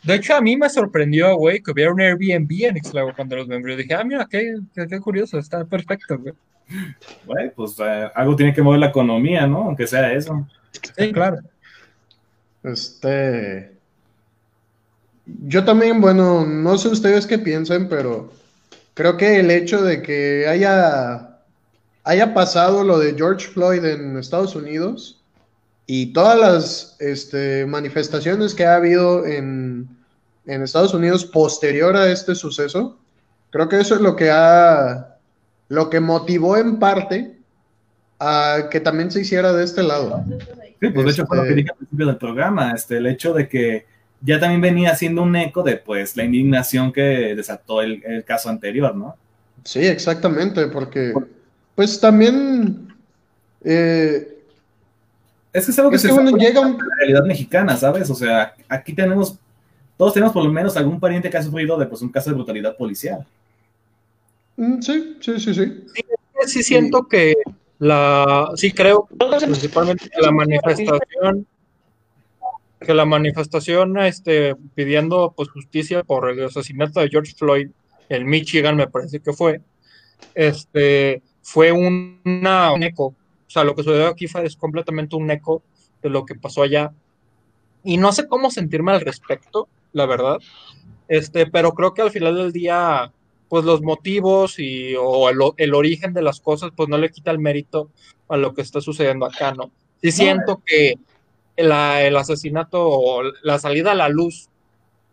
De hecho, a mí me sorprendió, güey, que hubiera un Airbnb en Ixtlahuacán cuando los miembros. Dije, ah, mira, qué, qué, qué curioso, está perfecto, güey. Güey, pues eh, algo tiene que mover la economía, ¿no? Aunque sea eso. Sí, claro. Este. Yo también, bueno, no sé ustedes qué piensen, pero creo que el hecho de que haya, haya pasado lo de George Floyd en Estados Unidos y todas las este, manifestaciones que ha habido en, en Estados Unidos posterior a este suceso, creo que eso es lo que ha, lo que motivó en parte a que también se hiciera de este lado. Sí, pues de hecho fue lo que Este- dije al principio del programa, este, el hecho de que ya también venía siendo un eco de pues la indignación que desató el, el caso anterior, ¿no? Sí, exactamente, porque pues también eh, Es que es algo que es se que bueno, llega un... la realidad mexicana, ¿sabes? O sea, aquí tenemos, todos tenemos por lo menos algún pariente que ha sufrido de pues un caso de brutalidad policial. Mm, Sí, sí, sí, sí. Sí siento que la, sí creo principalmente que la manifestación, que la manifestación, este, pidiendo pues justicia por el asesinato de George Floyd en Michigan, me parece que fue, este, fue un, una, un eco, sea, lo que sucedió aquí fue es completamente un eco de lo que pasó allá, y no sé cómo sentirme al respecto, la verdad, este, pero creo que al final del día, pues los motivos y, o el, el origen de las cosas, pues no le quita el mérito a lo que está sucediendo acá, ¿no? Sí siento que la- el asesinato o la salida a la luz,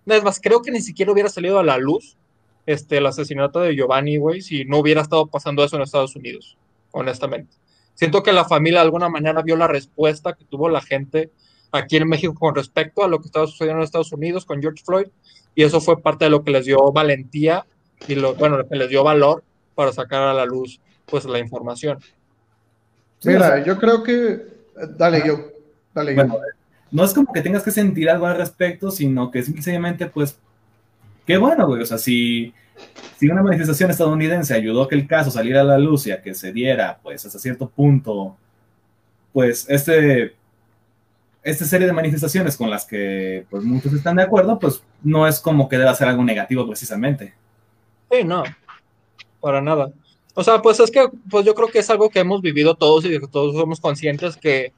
es más, creo que ni siquiera hubiera salido a la luz este, el asesinato de Giovanni, güey, si no hubiera estado pasando eso en Estados Unidos, honestamente. Siento que la familia de alguna manera vio la respuesta que tuvo la gente aquí en México con respecto a lo que estaba sucediendo en Estados Unidos con George Floyd, y eso fue parte de lo que les dio valentía y lo, bueno, lo que les dio valor para sacar a la luz, pues, la información. Mira, yo creo que... Dale Ajá. yo, dale Bueno, yo. no es como que tengas que sentir algo al respecto, sino que simplemente, pues, qué bueno, güey. O sea, si, si una manifestación estadounidense ayudó a que el caso saliera a la luz y a que se diera, pues, hasta cierto punto, pues, este, esta serie de manifestaciones con las que, pues, muchos están de acuerdo, pues, no es como que deba ser algo negativo precisamente. Sí, no, para nada. O sea, pues es que, pues yo creo que es algo que hemos vivido todos y que todos somos conscientes que,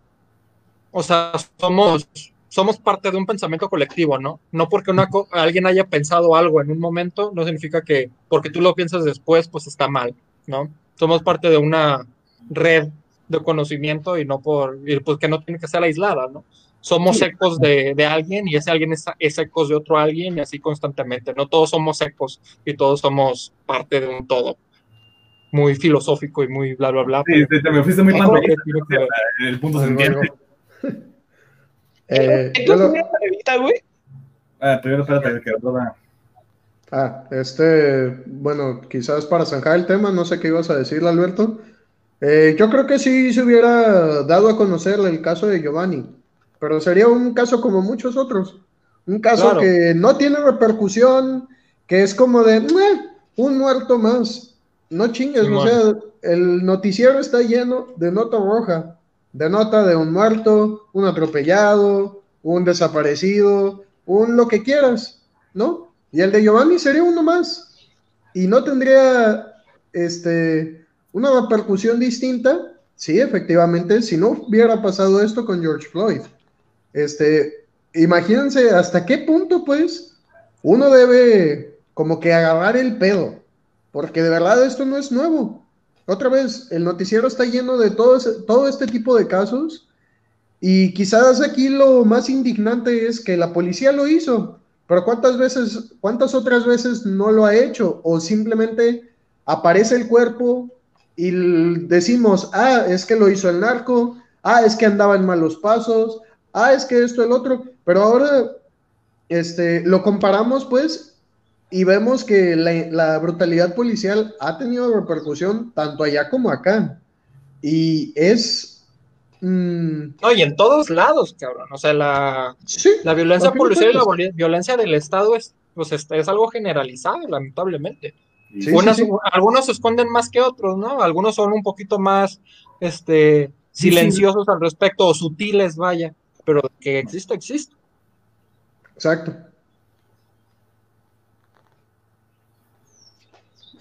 o sea, somos, somos parte de un pensamiento colectivo, ¿no? No porque una co- alguien haya pensado algo en un momento, no significa que porque tú lo piensas después, pues está mal, ¿no? Somos parte de una red de conocimiento y no por, y pues que no tiene que ser aislada, ¿no? Somos ecos de, de alguien y ese alguien es, es ecos de otro alguien y así constantemente. No todos somos ecos y todos somos parte de un todo. Muy filosófico y muy bla, bla, bla. Sí, te, te me fuiste muy que ver. el punto se entiende. Eh, ¿Qué yo lo- una pregunta, güey? Ah, primero espérate que Ah, este, bueno, quizás para zanjar el tema, no sé qué ibas a decir, Alberto. Eh, yo creo que sí se hubiera dado a conocer el caso de Giovanni, pero sería un caso como muchos otros. Un caso Claro. que no tiene repercusión, que es como de "Meh, un muerto más. No chingues, o sea, el noticiero está lleno de nota roja, de nota de un muerto, un atropellado, un desaparecido, un lo que quieras, ¿no? Y el de Giovanni sería uno más. Y no tendría este, una repercusión distinta. Sí, efectivamente, si no hubiera pasado esto con George Floyd. Este, imagínense hasta qué punto, pues, uno debe como que agarrar el pedo. Porque de verdad esto no es nuevo. Otra vez, el noticiero está lleno de todo, todo este tipo de casos. Y quizás aquí lo más indignante es que la policía lo hizo, pero ¿cuántas veces, cuántas otras veces no lo ha hecho? O simplemente aparece el cuerpo y decimos, ah, es que lo hizo el narco, ah, es que andaba en malos pasos, ah, es que esto, el otro, pero ahora este, lo comparamos pues y vemos que la, la brutalidad policial ha tenido repercusión tanto allá como acá. Y es... mm, No, y en todos lados, cabrón. O sea, la, sí, la violencia ¿Por qué no policial y la violencia del Estado es, pues, es, es algo generalizado, lamentablemente. Y- Sí, Unas- sí, sí. Algunos se esconden más que otros, ¿no? Algunos son un poquito más este, silenciosos al respecto o sutiles, vaya. Pero que existe, existe. Exacto.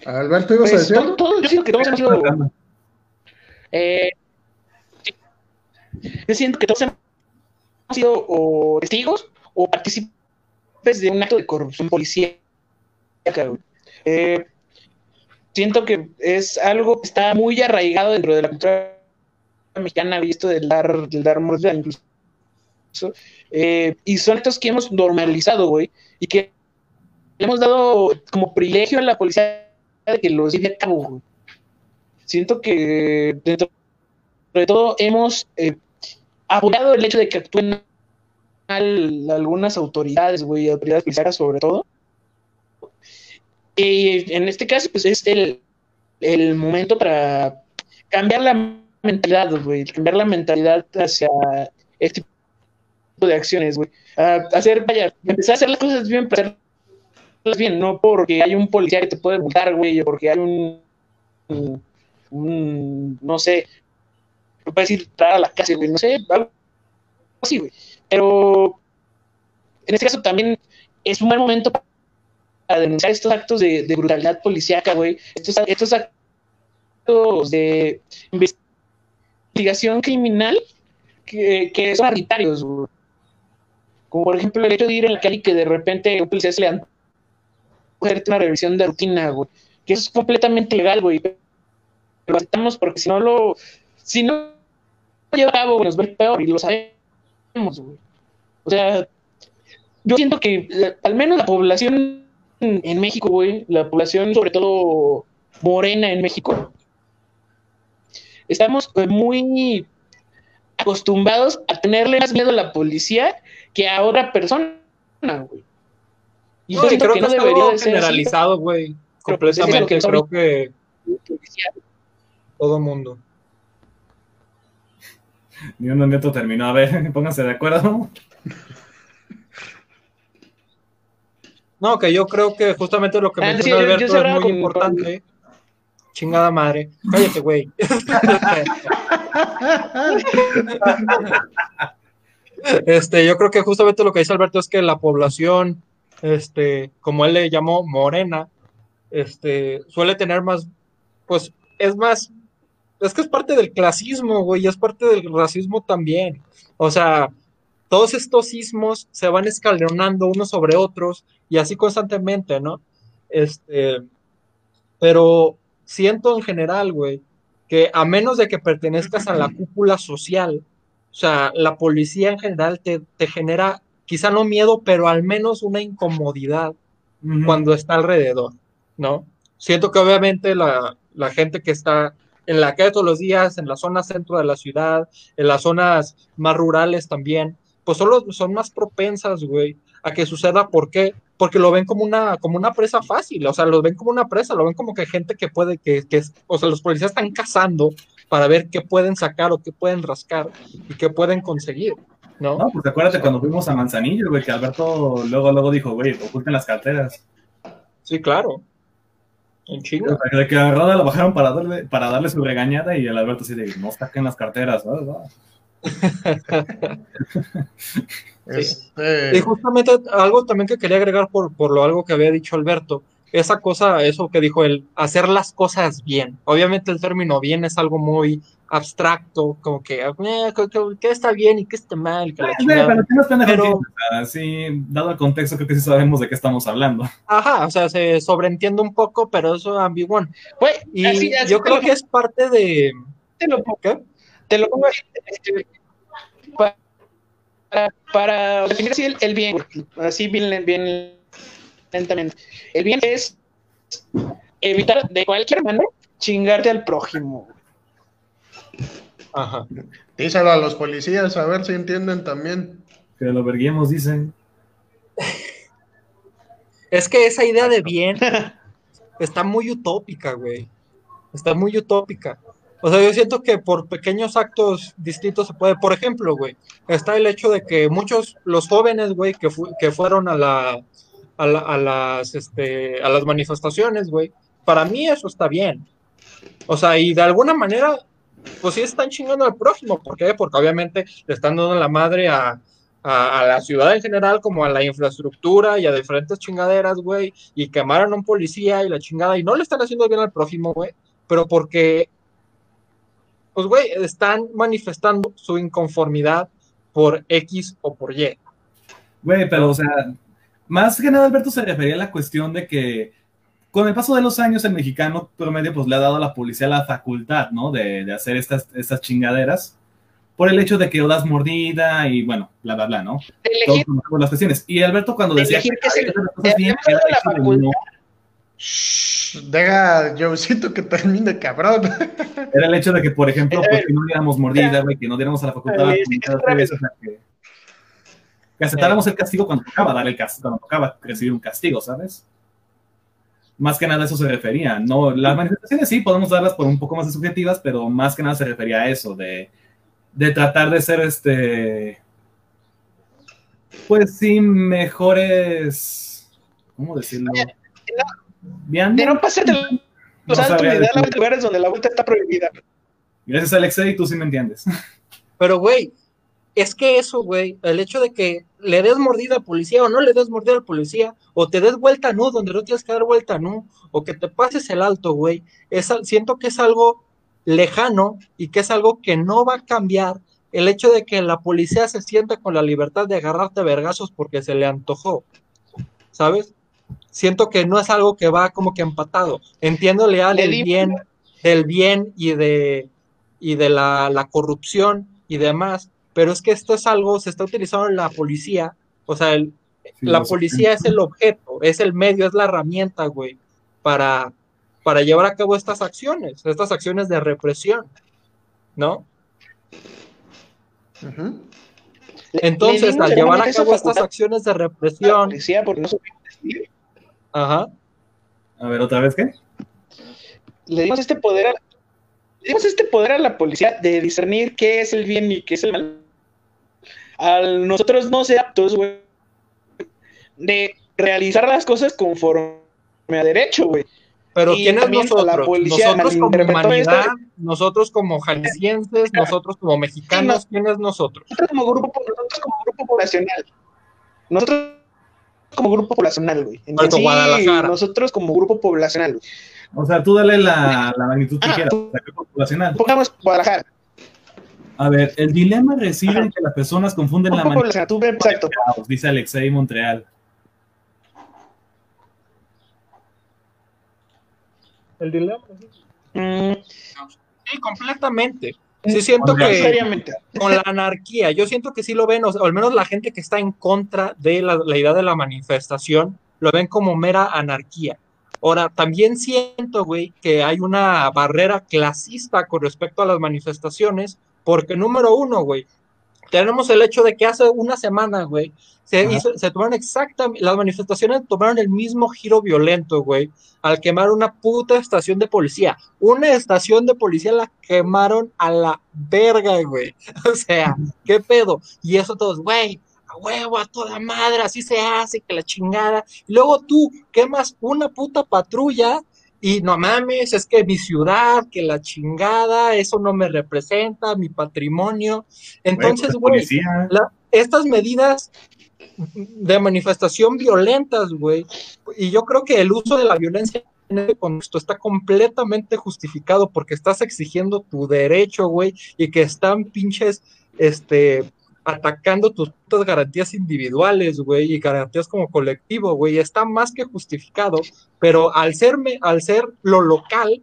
Alberto, ¿ibas a Pues, decir todo- todo- yo siento que todos hemos sido. eh, yo siento que todos hemos sido o testigos o partícipes de un acto de corrupción policial. Eh, siento que es algo que está muy arraigado dentro de la cultura mexicana, visto del dar, del dar mordida, incluso. Eh, y son actos que hemos normalizado, güey, y que le hemos dado como privilegio a la policía de que los lleve a cabo. Siento que dentro de todo hemos eh, apoyado el hecho de que actúen mal algunas autoridades, güey, autoridades policiales sobre todo. Y en este caso, pues es el, el momento para cambiar la mentalidad, güey, cambiar la mentalidad hacia este tipo de acciones, güey. A hacer, vaya, empezar a hacer las cosas bien, para hacerlas bien, no porque hay un policía que te puede multar, güey, o porque hay un, no sé, me puedes ir a la casa, güey, no sé, algo así, güey. Pero en este caso también es un buen momento para denunciar estos actos de, brutalidad policíaca, güey, estos, estos actos de investigación criminal que, que son arbitrarios, güey. Como por ejemplo el hecho de ir en la calle y que de repente un policía se le hacerte una revisión de rutina, güey. Que eso es completamente legal, güey. Lo aceptamos porque si no lo. Si no lo lleva a cabo, güey, nos ir peor y lo sabemos, güey. O sea, yo siento que al menos la población en, en México, güey, la población sobre todo morena en México, estamos eh, muy acostumbrados a tenerle más miedo a la policía que a otra persona, güey. Y No, creo que no debería de ser generalizado, güey. Completamente. que Creo que todo mundo. Ni un momento terminó. A ver, pónganse de acuerdo. No, que yo creo que justamente lo que Ah, menciona sí, yo- yo Alberto es muy con- importante. Chingada madre. Cállate, güey. Este, yo creo que justamente lo que dice Alberto es que la población, este, como él le llamó morena, este, suele tener más, pues, es más, es que es parte del clasismo, güey, es parte del racismo también. O sea, todos estos sismos se van escalonando unos sobre otros y así constantemente, ¿no? Este, pero siento en general, güey, que a menos de que pertenezcas a la cúpula social, o sea, la policía en general te, te genera, quizá no miedo, pero al menos una incomodidad cuando está alrededor, ¿no? Siento que obviamente la, la gente que está en la calle todos los días, en la zona centro de la ciudad, en las zonas más rurales también, pues solo son más propensas, güey, a que suceda. ¿Por qué? Porque lo ven como una, como una presa fácil, o sea, lo ven como una presa, lo ven como que gente que puede, que, que o sea, los policías están cazando para ver qué pueden sacar o qué pueden rascar y qué pueden conseguir, ¿no? No, pues acuérdate cuando fuimos a Manzanillo, güey, que Alberto luego, luego dijo, güey, oculten las carteras. Sí, claro. En O chinga. sea, de que a Roda lo bajaron para darle, para darle su regañada y el Alberto así de, no saquen las carteras, ¿sabes? Va. Este, Y justamente algo también que quería agregar por, por lo algo que había dicho Alberto, esa cosa, eso que dijo él, hacer las cosas bien. Obviamente el término bien es algo muy abstracto, como que, eh, que- que- que está bien y que está mal, que la pero Pero- sí, dado el contexto, creo que sí sabemos de qué estamos hablando. Ajá, o sea, se sobreentiende un poco, pero eso es ambiguón. Güey, Y así- así yo creo lo que es parte de... te lo pongo, ¿Qué? te lo pongo este, pa- para, para definir así el, el bien, así bien, bien lentamente. El bien es evitar de cualquier manera chingarte al prójimo. Ajá. díselo a los policías a ver si entienden también. Que lo verguemos, dicen. Es que esa idea de bien está muy utópica, güey. Está muy utópica. O sea, yo siento que por pequeños actos distintos se puede. Por ejemplo, güey, está el hecho de que muchos, los jóvenes, güey, que, fu- que fueron a, la, a, la- a las, este, a las manifestaciones, güey, para mí eso está bien. O sea, y de alguna manera, pues sí están chingando al prójimo. ¿Por qué? Porque obviamente le están dando la madre a, a, a la ciudad en general, como a la infraestructura y a diferentes chingaderas, güey, y quemaron a un policía y la chingada, y no le están haciendo bien al prójimo, güey, pero porque, pues, güey, están manifestando su inconformidad por X o por Y. Güey, pero, o sea, más que nada Alberto se refería a la cuestión de que con el paso de los años el mexicano promedio pues le ha dado a la policía la facultad, ¿no? De, de hacer estas, estas chingaderas por el hecho de que das mordida y bueno, bla, bla, bla, ¿no? De elegir, conocemos las cuestiones. Y Alberto cuando de decía qué se "Ay, le- hacer las cosas bien, de facultad. no- Deja, Joecito, que termine, cabrón. Era el hecho de que, por ejemplo, pues, que no diéramos mordida, güey, que no diéramos a la facultad a la A ver, comunidad, otra vez. o sea, que, que aceptáramos el castigo cuando tocaba dar el castigo, cuando tocaba recibir un castigo, ¿sabes? Más que nada a eso se refería. No, las manifestaciones sí podemos darlas por un poco más de subjetivas, pero más que nada se refería a eso, de, de tratar de ser este. Pues sí, mejores. ¿Cómo decirlo? Bien. de no pasarte los No altos sabría ni dar decir. los lugares donde la vuelta está prohibida. Gracias, Alexei, tú sí me entiendes. Pero, güey, es que eso, güey, el hecho de que le des mordida al policía o no le des mordida al policía, o te des vuelta no donde no tienes que dar vuelta no, o que te pases el alto, güey, es, siento que es algo lejano y que es algo que no va a cambiar el hecho de que la policía se sienta con la libertad de agarrarte a vergazos porque se le antojó, ¿sabes? Siento que no es algo que va como que empatado. Entiendo leal bien, del bien y de, y de la, la corrupción y demás, pero es que esto es algo, se está utilizando en la policía, o sea, el- Sí, la policía es el objeto, es el medio, es la herramienta, güey, para, para llevar a cabo estas acciones, estas acciones de represión, ¿no? Entonces, al llevar a cabo estas acciones de la represión, policía porque no supieron decidir. ajá, A ver, ¿otra vez qué? le dimos este poder a, le dimos este poder a la policía de discernir qué es el bien y qué es el mal. Al nosotros no ser aptos, güey, de realizar las cosas conforme a derecho, güey. pero Y ¿quiénes también nosotros? la policía Nosotros como humanidad, esto. nosotros como jaliscienses, nosotros como mexicanos, ¿quiénes nosotros? Nosotros como grupo, nosotros como grupo poblacional. Nosotros como grupo poblacional, güey. En Puerto sí, Guadalajara. nosotros como grupo poblacional, güey. O sea, tú dale la, la magnitud que quieras, poblacional. Pongamos Guadalajara. A ver, el dilema reside en que las personas confunden la magnitud poblacional, tú ve, exacto. dice Alexei Montreal. El dilema. Mm, Sí, completamente. Sí, siento que con la anarquía, yo siento que sí lo ven, o, al menos la gente que está en contra de la, la idea de la manifestación, lo ven como mera anarquía. Ahora, también siento, güey, que hay una barrera clasista con respecto a las manifestaciones, porque número uno, güey, tenemos el hecho de que hace una semana, güey, se, hizo, se tomaron exactamente, las manifestaciones tomaron el mismo giro violento, güey, al quemar una puta estación de policía. Una estación de policía la quemaron a la verga, güey. O sea, ¿qué pedo? Y eso todos, güey, a huevo, a toda madre, así se hace, que la chingada. Y luego tú quemas una puta patrulla y no mames, es que mi ciudad, que la chingada, eso no me representa, mi patrimonio. Entonces, güey, estas medidas de manifestación violentas, güey, y yo creo que el uso de la violencia en este contexto está completamente justificado porque estás exigiendo tu derecho, güey, y que están pinches, este, atacando tus putas garantías individuales, güey, y garantías como colectivo, güey, está más que justificado, pero al serme, al ser lo local,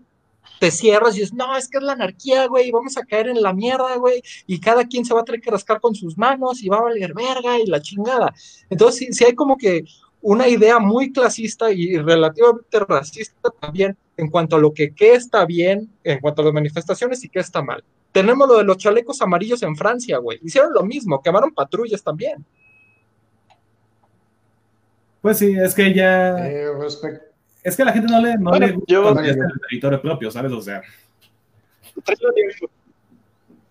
te cierras y dices, no, es que es la anarquía, güey, vamos a caer en la mierda, güey, y cada quien se va a tener que rascar con sus manos y va a valer verga y la chingada. Entonces, sí, hay como que una idea muy clasista y relativamente racista también en cuanto a lo que qué está bien, en cuanto a las manifestaciones y qué está mal. Tenemos lo de los chalecos amarillos en Francia, güey. Hicieron lo mismo, quemaron patrullas también. Pues sí, es que ya. Eh, es que a la gente no le, no Bueno, le gusta yo- el territorio propio, ¿sabes? O sea,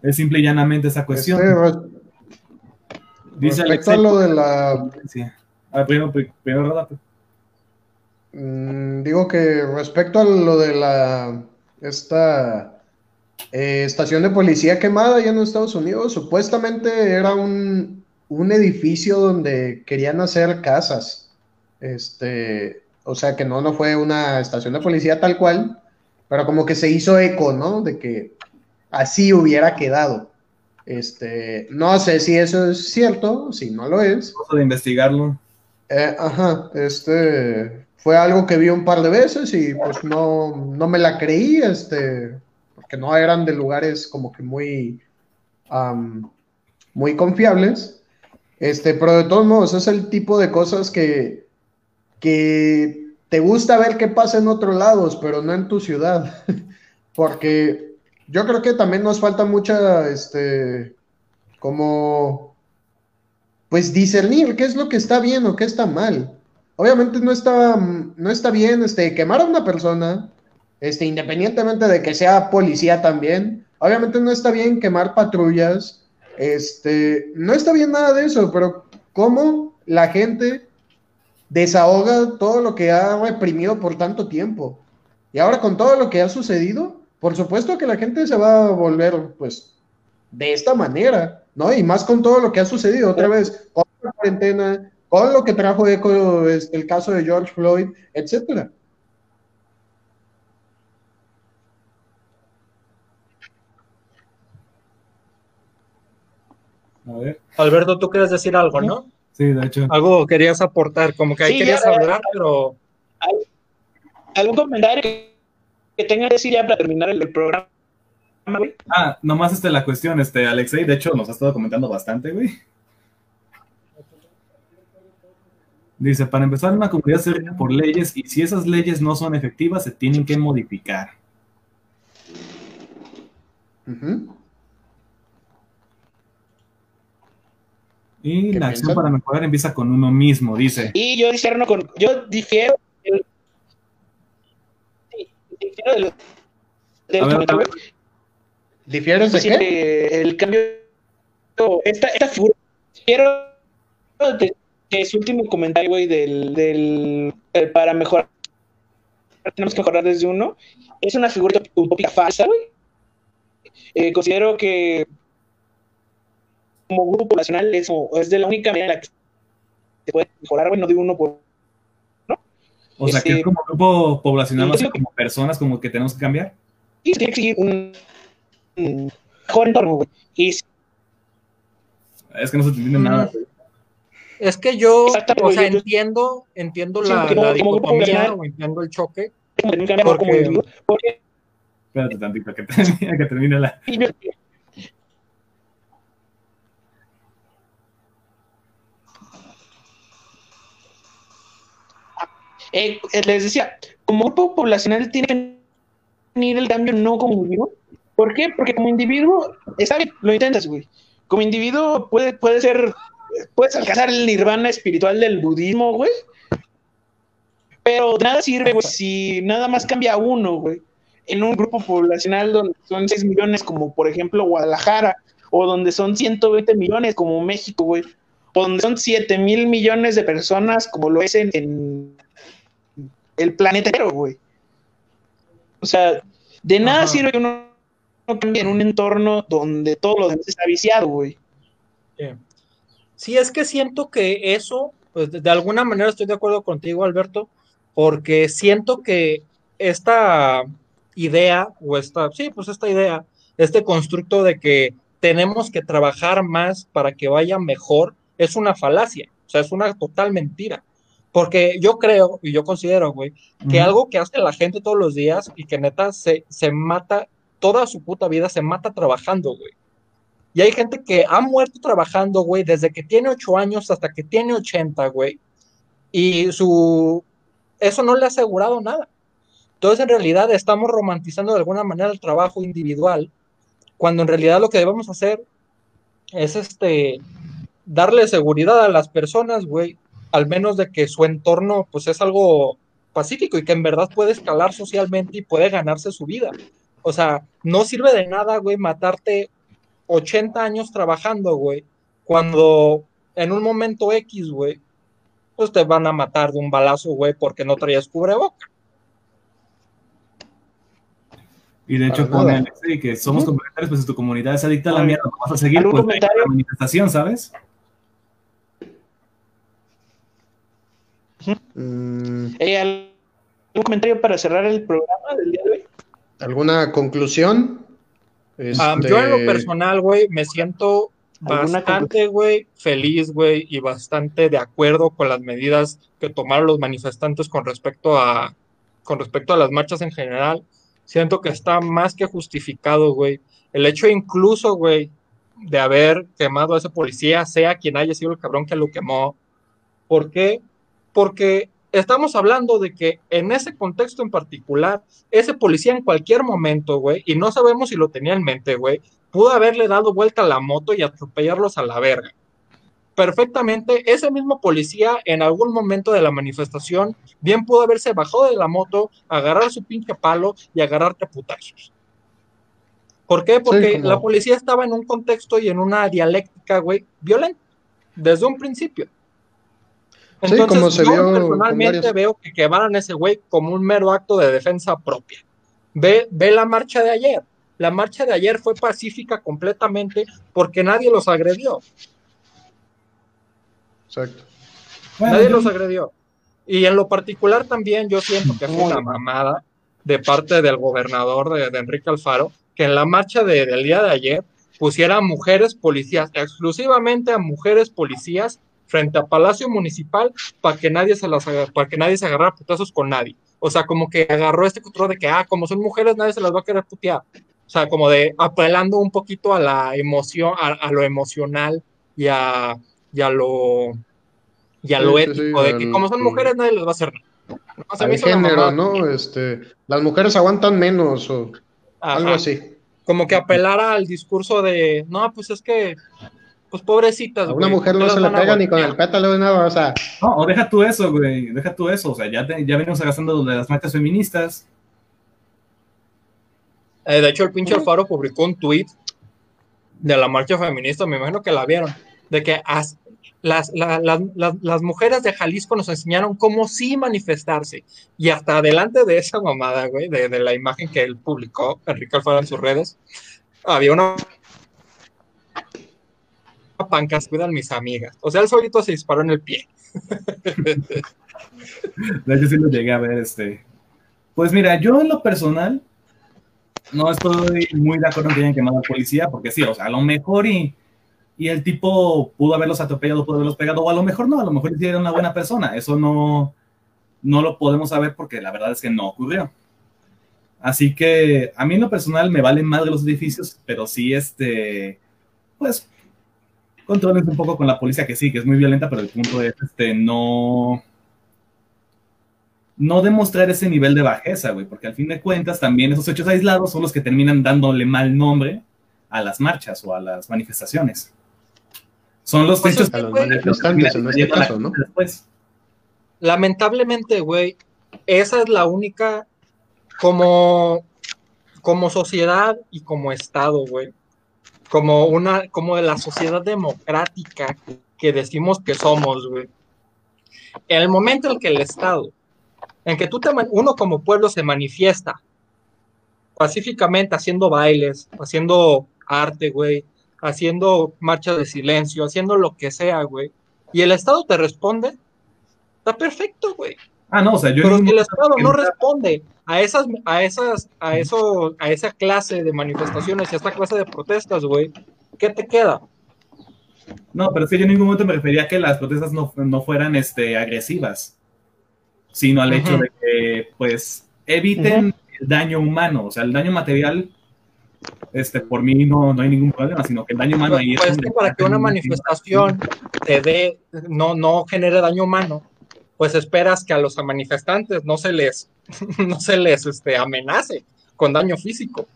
es simple y llanamente esa cuestión. Este, Dice respecto a Alexei. lo de la Sí. A ver, primero, pri- primero Rodato. Mm, digo que respecto a lo de la esta eh, estación de policía quemada allá en Estados Unidos, supuestamente era un, un edificio donde querían hacer casas. Este, o sea que no, no fue una estación de policía tal cual, pero como que se hizo eco, ¿no? De que así hubiera quedado. Este, no sé si eso es cierto, si no lo es. Cosa de investigarlo. Eh, ajá, este fue algo que vi un par de veces y pues no, no me la creí, este, porque no eran de lugares como que muy, muy confiables. Este, pero de todos modos, es el tipo de cosas que, que te gusta ver qué pasa en otros lados, pero no en tu ciudad. Porque yo creo que también nos falta mucha, este, como pues discernir qué es lo que está bien o qué está mal. Obviamente no está, no está bien este, quemar a una persona, este, independientemente de que sea policía también. Obviamente no está bien quemar patrullas, este, no está bien nada de eso, pero cómo la gente desahoga todo lo que ha reprimido por tanto tiempo. Y ahora con todo lo que ha sucedido, por supuesto que la gente se va a volver, pues, de esta manera, ¿no? Y más con todo lo que ha sucedido otra vez, la cuarentena, con lo que trajo eco este, el caso de George Floyd, etcétera. A ver. Alberto, tú quieres decir algo, ¿no? Sí, de hecho. Algo querías aportar, como que ahí Sí, querías ya- hablar, pero ¿Algún comentario que, que tenga que decir ya para terminar el, el programa, güey? Ah, nomás este la cuestión, este Alexei, de hecho, nos ha estado comentando bastante, güey. Dice, para empezar, una comunidad se rige por leyes y si esas leyes no son efectivas, se tienen que modificar. Y ¿Qué la acción para mejorar empieza con uno mismo, dice. Y yo disierno con, yo difiero sí, difiero del, del A ver, comentario, a ver. ¿Difieres de Sí, qué? que el cambio, esta, esta figura, quiero de, de su último comentario, güey, del, del para mejorar, tenemos que mejorar desde uno, es una figura utópica falsa, güey. Eh, considero que como grupo poblacional es, es de la única manera en la que se puede mejorar, güey, no de uno por O sea, que Este- es como grupo poblacional, sea, como personas, como que tenemos que cambiar. y tiene que seguir un, un mejor entorno, güey. Y Es que no se entiende nada. güey. Es que yo, o sea, entiendo, entiendo la, la dicotomía o entiendo el choque. Porque- Espérate tantito, que termine, que termine la... Eh, eh, les decía, como grupo poblacional tiene que venir el cambio no como individuo. ¿Por qué? Porque como individuo, está bien, lo intentas, güey. como individuo puede, puede ser, puedes alcanzar el nirvana espiritual del budismo, güey. Pero de nada sirve, güey, si nada más cambia uno, güey. En un grupo poblacional donde son 6 millones, como por ejemplo Guadalajara, o donde son 120 millones, como México, güey. O donde son 7 mil millones de personas, como lo es en, en el planeta entero, güey. O sea, de nada Ajá. sirve que uno no cambie en un entorno donde todo lo demás está viciado, güey. Sí, es que siento que eso, pues de alguna manera estoy de acuerdo contigo, Alberto, porque siento que esta idea, o esta, sí, pues esta idea, este constructo de que tenemos que trabajar más para que vaya mejor, es una falacia, o sea, es una total mentira. Porque yo creo y yo considero, güey, que algo que hace la gente todos los días y que neta se, se mata, toda su puta vida se mata trabajando, güey. Y hay gente que ha muerto trabajando, güey, desde que tiene 8 años hasta que tiene 80, güey. Y su... Eso no le ha asegurado nada. Entonces, en realidad, estamos romantizando de alguna manera el trabajo individual, cuando en realidad lo que debemos hacer es este darle seguridad a las personas, güey, al menos de que su entorno, pues, es algo pacífico y que en verdad puede escalar socialmente y puede ganarse su vida. O sea, no sirve de nada, güey, matarte 80 años trabajando, güey, cuando en un momento X, güey, pues te van a matar de un balazo, güey, porque no traías cubreboca. Y de hecho pone nada. Alexei que somos complementarios, pues si tu comunidad es adicta a la mierda, no vas a seguir ¿algún pues, comentario? la manifestación, ¿sabes? Mm, Eh, ¿Algún comentario para cerrar el programa del día de hoy? ¿Alguna conclusión? Este, yo en lo personal, güey, me siento ¿Alguna bastante, güey, feliz, güey, y bastante de acuerdo con las medidas que tomaron los manifestantes con respecto a, con respecto a las marchas en general. Siento que está más que justificado, güey. El hecho incluso, güey, de haber quemado a ese policía, sea quien haya sido el cabrón que lo quemó. ¿Por qué? Porque estamos hablando de que en ese contexto en particular, ese policía en cualquier momento, güey, y no sabemos si lo tenía en mente, güey, pudo haberle dado vuelta a la moto y atropellarlos a la verga. Perfectamente, ese mismo policía en algún momento de la manifestación bien pudo haberse bajado de la moto, agarrar su pinche palo y agarrarte a putazos. ¿Por qué? Porque como- la policía estaba en un contexto y en una dialéctica, güey, violenta, desde un principio. Sí, Entonces, como se yo vio personalmente varios- veo que quemaran a ese güey como un mero acto de defensa propia. Ve, ve la marcha de ayer. La marcha de ayer fue pacífica completamente porque nadie los agredió. Exacto. Bueno, nadie yo- los agredió. Y en lo particular también yo siento que fue una mamada de parte del gobernador de, de Enrique Alfaro que en la marcha de- del día de ayer pusiera a mujeres policías, exclusivamente a mujeres policías frente a Palacio Municipal para que nadie se las para que nadie se agarrara putazos con nadie. O sea, como que agarró este control de que, ah, como son mujeres, nadie se las va a querer putear. O sea, como de apelando un poquito a la emoción, a, a lo emocional y a, y a lo y a lo sí, ético, sí, de que como son mujeres nadie les va a hacer nada. No, me Al género. ¿no? Este, las mujeres aguantan menos o Ajá. algo así. Como que apelara al discurso de, no, pues es que, pues pobrecitas, A una güey, mujer ¿por qué no se le pega ni con el pétalo de nada, o sea, No, o deja tú eso, güey. Deja tú eso. O sea, ya, te- ya venimos gastando de las marchas feministas. Eh, de hecho, el pinche Alfaro publicó un tweet de la marcha feminista, me imagino que la vieron, de que as- las, la- la- las- las mujeres de Jalisco nos enseñaron cómo sí manifestarse. Y hasta adelante de esa mamada, güey, de, de la imagen que él publicó, Enrique Alfaro en sus redes, había una pancas, cuidan mis amigas. O sea, él solito se disparó en el pie. De hecho, sí lo llegué a ver, este. Pues mira, yo en lo personal no estoy muy de acuerdo en que hayan quemado al policía, porque sí, o sea, a lo mejor y, y el tipo pudo haberlos atropellado, pudo haberlos pegado, o a lo mejor no, a lo mejor sí era una buena persona. Eso no, no lo podemos saber porque la verdad es que no ocurrió. Así que a mí en lo personal me valen más de los edificios, pero sí, este, pues, controles un poco con la policía, que sí, que es muy violenta, pero el punto es, este, no, no demostrar ese nivel de bajeza, güey, porque al fin de cuentas también esos hechos aislados son los que terminan dándole mal nombre a las marchas o a las manifestaciones. Son los Pues hechos A los manifestantes en este caso, ¿no? Después. lamentablemente, güey, esa es la única como como sociedad y como estado, güey. Como una como de la sociedad democrática que decimos que somos, güey. En el momento en que el estado en que tú uno como pueblo se manifiesta pacíficamente haciendo bailes, haciendo arte, güey, haciendo marchas de silencio, haciendo lo que sea, güey. Y el Estado te responde, está perfecto, güey. Ah, no, o sea, yo Pero el Estado no responde a esas, a esas, a eso, a esa clase de manifestaciones y a esta clase de protestas, güey, ¿qué te queda? No, pero es que yo en ningún momento me refería a que las protestas no, no fueran este, agresivas, sino al hecho de que, pues, eviten el daño humano, o sea, el daño material, este, por mí no, no hay ningún problema, sino que el daño humano ahí Pues es que donde- para que una manifestación te dé, no, no genere daño humano, pues esperas que a los manifestantes no se les, no se les este, amenace con daño físico,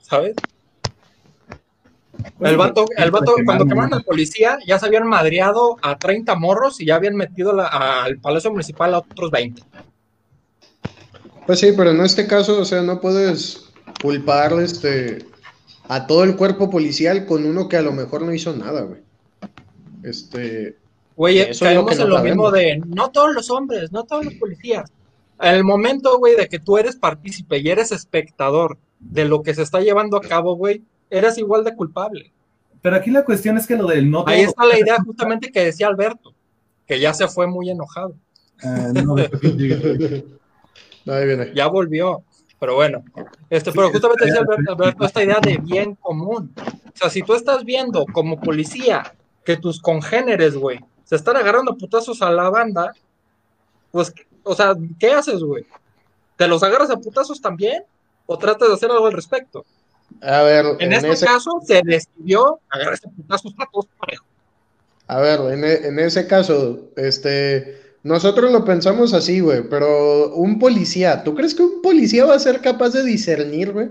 ¿sabes? Pues, El vato, el vato, cuando quemaron- quemaron al policía, ya se habían madreado a 30 morros y ya habían metido la- al Palacio Municipal a otros 20. Pues sí, pero en este caso, o sea, no puedes culpar este, a todo el cuerpo policial con uno que a lo mejor no hizo nada, güey. Este, Güey, caemos en lo sabemos. mismo de no todos los hombres, no todos los policías. En el momento, güey, de que tú eres partícipe y eres espectador de lo que se está llevando a cabo, güey, eres igual de culpable. Pero aquí la cuestión es que lo del no Ahí está la idea justamente que decía Alberto, que ya se fue muy enojado. Ah, no, ahí viene. ya volvió. Pero bueno, este, pero justamente decía Alberto, Alberto, esta idea de bien común. O sea, si tú estás viendo como policía que tus congéneres, güey, se están agarrando putazos a la banda, pues, o sea, ¿qué haces, güey? ¿Te los agarras a putazos también? ¿O tratas de hacer algo al respecto? A ver, En, en, este ese, caso, se decidió agarrarse a putazos a todos parejos. a ver, en, e- en ese caso, este, nosotros lo pensamos así, güey, pero un policía, ¿tú crees que un policía va a ser capaz de discernir, güey?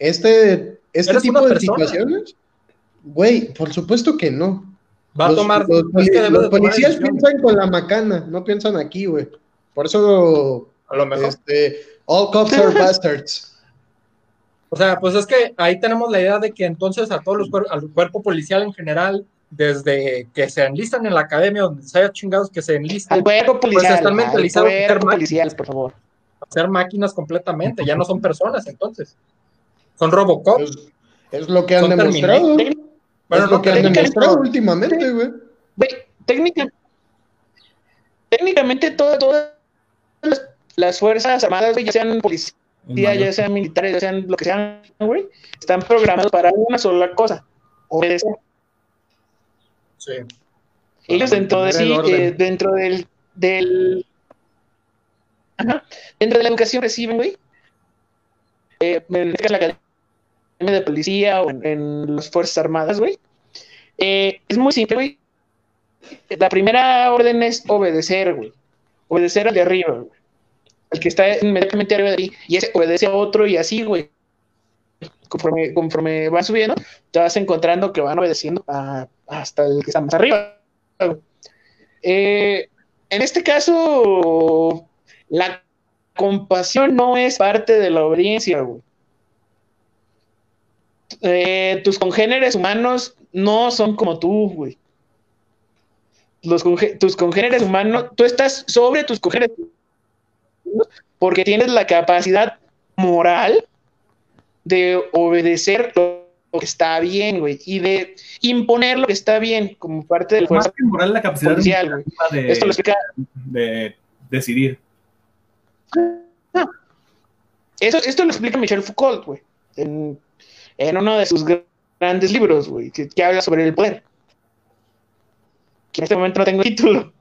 Este, este tipo de persona. situaciones? Güey, por supuesto que no. Va a Los- tomar. Los, es poli- que debe los de tomar policías piensan con la macana, no piensan aquí, güey. Por eso, A lo mejor. este, all cops are bastards. O sea, pues es que ahí tenemos la idea de que entonces a todos los cuer- al cuerpo policial en general, desde que se enlistan en la academia, donde se haya chingados que se enlistan, Al cuerpo policial. están al mentalizados en ser cuerpo policial, por favor. a ser máquinas completamente, ya no son personas entonces. Son Robocop. Es, es lo que han Son demostrado. Terminator. Bueno, es lo que han técnicamente demostrado últimamente, güey. Güey, técnica- técnicamente todo- todas las, las fuerzas armadas, güey, ya sean policías, ya sean militares, ya sean lo que sean, güey, están programados para una sola cosa, obedecer. Sí. Ellos dentro de sí, eh, dentro del, del ajá, dentro de la educación reciben, güey, eh, en la academia de policía o en, las fuerzas armadas, güey, eh, es muy simple, güey. La primera orden es obedecer, güey. Obedecer al de arriba, güey. Al que está inmediatamente arriba de ti. Y ese obedece a otro y así, güey. Conforme, conforme van subiendo, te vas encontrando que van obedeciendo hasta el que está más arriba. Eh, en este caso, la compasión no es parte de la obediencia, güey. Eh, tus congéneres humanos no son como tú, güey. Los conge- tus congéneres humanos, tú estás sobre tus congéneres humanos porque tienes la capacidad moral de obedecer lo, que está bien, güey, y de imponer lo que está bien como parte del Más que moral, la capacidad policial, de, Esto lo explica, de decidir. eso, esto lo explica Michel Foucault, güey, en, en uno de sus gr- grandes libros, güey, que, que habla sobre el poder. Que en este momento no tengo título.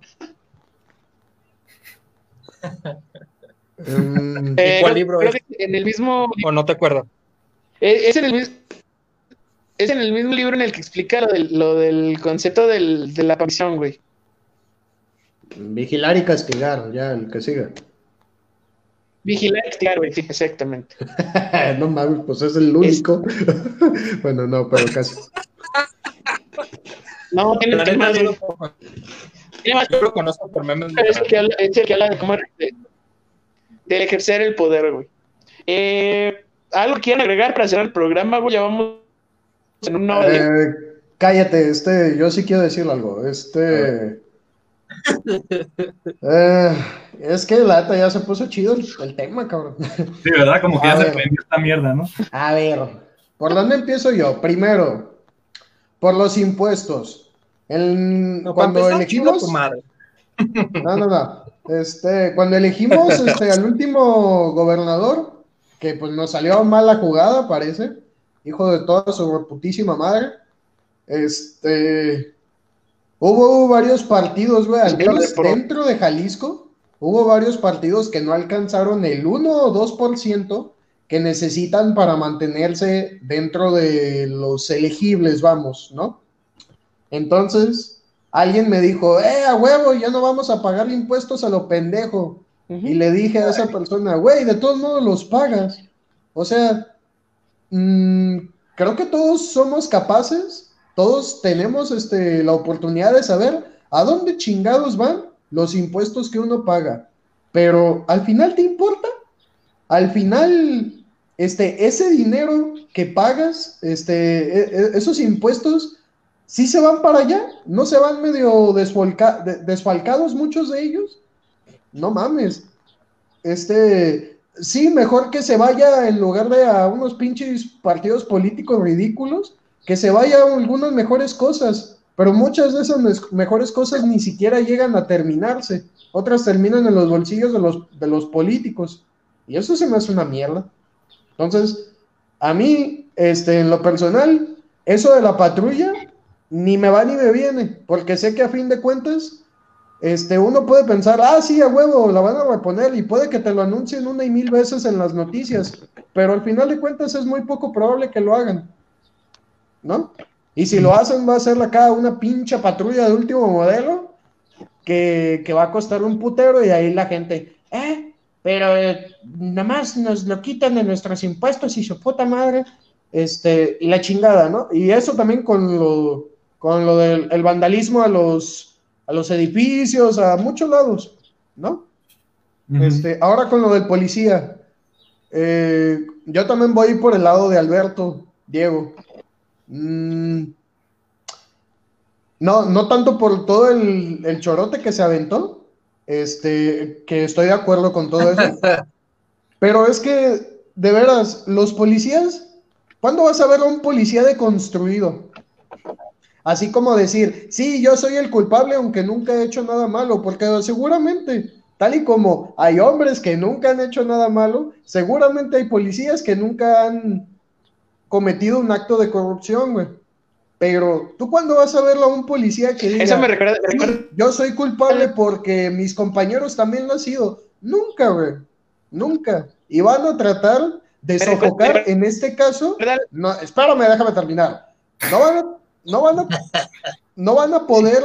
Mm, Eh, cuál creo- libro creo es? que En el mismo ¿O no te acuerdas? Es, es en el, mis- es en el mismo libro en el que explica lo del, lo del concepto del, de la aparición, güey. vigilar y castigar, ya, el que siga. Vigilante, claro, sí, exactamente. no mames, pues es el único. bueno, no, pero casi. No, tiene, neta, más, yo lo- tiene más yo lo conozco por memes. es el que habla, es el que habla de cómo de, de ejercer el poder, güey. Eh, ¿Algo que quieran agregar para cerrar el programa, güey? Ya vamos en una hora. Eh, cállate, este, yo sí quiero decir algo. Este. Eh, es que la neta ya se puso chido el, el tema, cabrón. Sí, ¿verdad? Como que A ya se prendió esta mierda, ¿no? A ver, ¿por dónde empiezo yo? Primero, por los impuestos. El- No, cuando elegimos. tu madre. No, no, no. Este, cuando elegimos este, al último gobernador, que pues nos salió mal la jugada, parece, hijo de toda su putísima madre, este, hubo varios partidos, güey, al menos dentro de Jalisco, hubo varios partidos que no alcanzaron el 1 o 2% que necesitan para mantenerse dentro de los elegibles, vamos, ¿no? Entonces, alguien me dijo, eh, a huevo, ya no vamos a pagar impuestos a lo pendejo. Y le dije a esa persona, güey, de todos modos los pagas. O sea, mm, creo que todos somos capaces, todos tenemos este, la oportunidad de saber a dónde chingados van los impuestos que uno paga. Pero al final te importa. Al final, este, ese dinero que pagas, este, e- e- esos impuestos, sí se van para allá, no se van medio desfalcados muchos de ellos. No mames. Este, sí, mejor que se vaya en lugar de a unos pinches partidos políticos ridículos, que se vaya a algunas mejores cosas, pero muchas de esas mejores cosas ni siquiera llegan a terminarse. Otras terminan en los bolsillos de los, de los políticos. Y eso se me hace una mierda. Entonces, a mí, este, en lo personal, eso de la patrulla ni me va ni me viene, porque sé que a fin de cuentas, este, uno puede pensar, ah, sí, a huevo, la van a reponer y puede que te lo anuncien una y mil veces en las noticias, pero al final de cuentas es muy poco probable que lo hagan, ¿no? Y si lo hacen, va a ser acá una pincha patrulla de último modelo que, que va a costar un putero y ahí la gente, eh, pero eh, nada más nos lo quitan de nuestros impuestos y su puta madre, este, y la chingada, ¿no? Y eso también con lo, con lo del el vandalismo a los, a los edificios, a muchos lados, ¿no? Este, ahora con lo del policía, eh, yo también voy por el lado de Alberto, Diego. Mm, no, no tanto por todo el, el chorote que se aventó, este, que estoy de acuerdo con todo eso, pero es que, de veras, los policías, ¿cuándo vas a ver a un policía deconstruido? Así como decir, sí, yo soy el culpable aunque nunca he hecho nada malo, porque seguramente, tal y como hay hombres que nunca han hecho nada malo, seguramente hay policías que nunca han cometido un acto de corrupción, güey. Pero, ¿tú cuándo vas a verlo a un policía que diga, Eso me recuerda, me "Sí, recuerda- yo soy culpable porque mis compañeros también lo han sido? Nunca, güey. Nunca. Y van a tratar de Pero, sofocar, pero- en este caso, no, espérame, déjame terminar. No van a, no van a, no van a poder,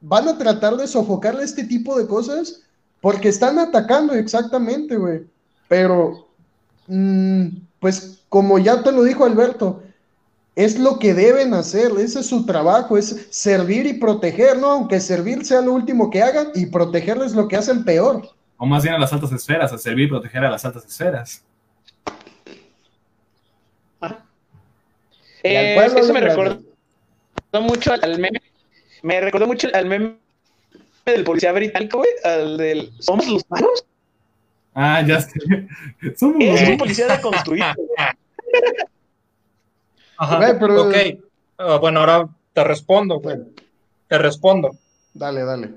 van a tratar de sofocarle este tipo de cosas porque están atacando exactamente, güey. Pero, mm, pues, como ya te lo dijo Alberto, es lo que deben hacer, ese es su trabajo, es servir y proteger, ¿no? Aunque servir sea lo último que hagan y protegerles lo que hacen peor. O más bien a las altas esferas, a servir y proteger a las altas esferas. Al Eh, eso me recordó mucho al meme. Me recordó mucho al meme del policía británico, güey, al del ¿Somos los malos? Ah, ya sé. Somos Es un policía deconstruido. Ajá. Güey, pero- Ok. Ah, bueno, ahora te respondo, güey. Bueno, Te respondo. dale, dale.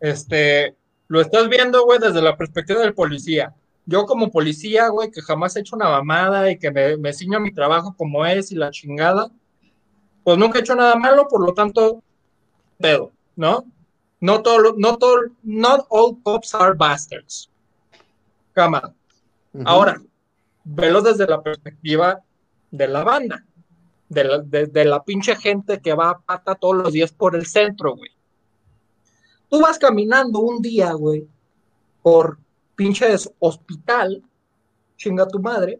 Este, lo estás viendo, güey, desde la perspectiva del policía. Yo como policía, güey, que jamás he hecho una mamada y que me, me ciño a mi trabajo como es y la chingada, pues nunca he hecho nada malo, por lo tanto, pedo, ¿no? No todo, lo- no todo, not all cops are bastards. Cámara. Ahora, velo desde la perspectiva de la banda, de la, de- de la pinche gente que va a pata todos los días por el centro, güey. Tú vas caminando un día, güey, por pinches hospital, chinga tu madre,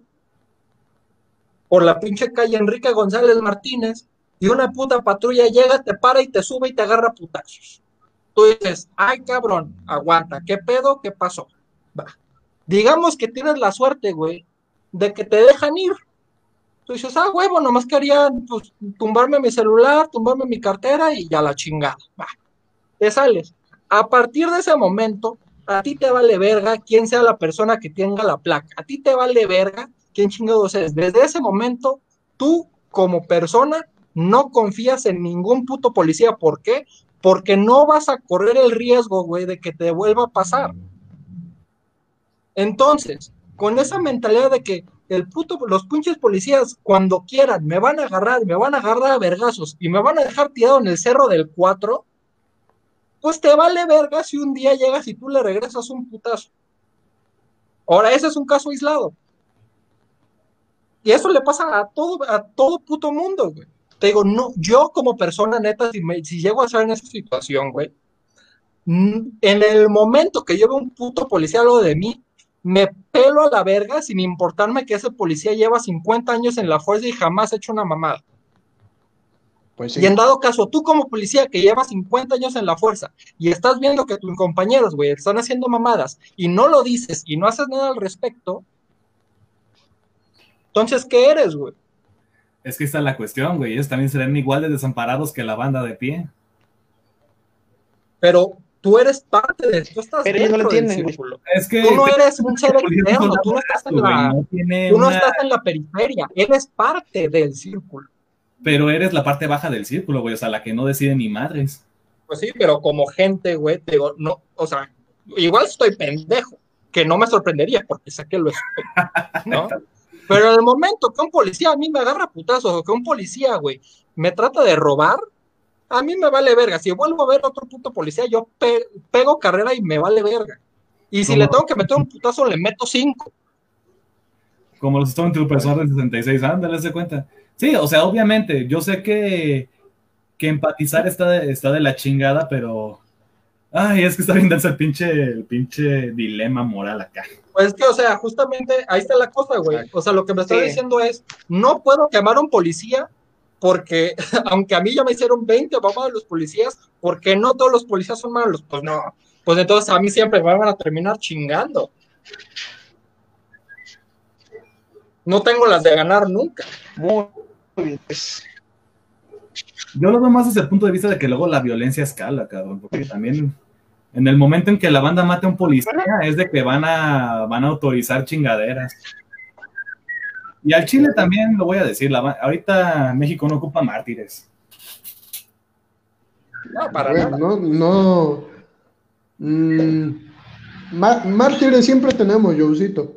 por la pinche calle Enrique González Martínez, y una puta patrulla llega, te para y te sube y te agarra putazos. Tú dices, ay cabrón, aguanta, ¿qué pedo? ¿Qué pasó? Digamos que tienes la suerte, güey, de que te dejan ir. Tú dices, ah, huevo, nomás querían pues, tumbarme mi celular, tumbarme mi cartera y ya la chingada. Va. Te sales. A partir de ese momento, a ti te vale verga quién sea la persona que tenga la placa. A ti te vale verga quién chingados es. Desde ese momento, tú como persona no confías en ningún puto policía. ¿Por qué? Porque no vas a correr el riesgo, güey, de que te vuelva a pasar. Entonces, con esa mentalidad de que el puto, los pinches policías, cuando quieran, me van a agarrar, me van a agarrar a vergazos y me van a dejar tirado en el cerro del 4, pues te vale verga si un día llegas y tú le regresas un putazo. Ahora, ese es un caso aislado. Y eso le pasa a todo, a todo puto mundo, güey. Te digo, no, yo como persona neta, si, si llego a estar en esa situación, güey, en el momento que veo un puto policía lo de mí, me pelo a la verga sin importarme que ese policía lleva 50 años en la fuerza y jamás ha hecho una mamada. Pues sí. Y en dado caso, tú como policía que llevas 50 años en la fuerza y estás viendo que tus compañeros, güey, están haciendo mamadas y no lo dices y no haces nada al respecto, entonces, ¿qué eres, güey? Es que esta es la cuestión, güey. Ellos también serán igual de desamparados que la banda de pie. Pero tú eres parte de tú estás Pero ellos no lo entienden. Es que Tú no eres un ser externo, tú no estás en la, tú no estás en la periferia, eres parte del círculo. Pero eres la parte baja del círculo, güey. O sea, la que no decide ni madres. Pues sí, pero como gente, güey, te digo, no, o sea, igual estoy pendejo, que no me sorprendería porque sé que lo estoy, ¿no? Pero en el momento que un policía a mí me agarra putazos o que un policía, güey, me trata de robar, a mí me vale verga. Si vuelvo a ver otro puto policía, yo pe- pego carrera y me vale verga. Y si ¿Cómo? le tengo que meter un putazo, le meto cinco. Como los Stormtroopers del 66, ándale, de cuenta. Sí, o sea, obviamente, yo sé que, que empatizar está de, está de la chingada, pero. Ay, es que está bien denso el pinche, el pinche dilema moral acá. Pues es que, o sea, justamente ahí está la cosa, güey. O sea, lo que me está Sí. diciendo es, no puedo quemar a un policía porque, aunque a mí ya me hicieron 20 mamadas los policías, porque no todos los policías son malos. Pues no. Pues entonces a mí siempre me van a terminar chingando. No tengo las de ganar nunca. Muy bien. pues, Yo lo veo más desde el punto de vista de que luego la violencia escala, cabrón, porque también en el momento en que la banda mate a un policía es de que van a, van a autorizar chingaderas. Y al Chile también lo voy a decir, la, ahorita México no ocupa mártires. No, para Güey, nada. no, no. Mm, má- mártires siempre tenemos, Jousito.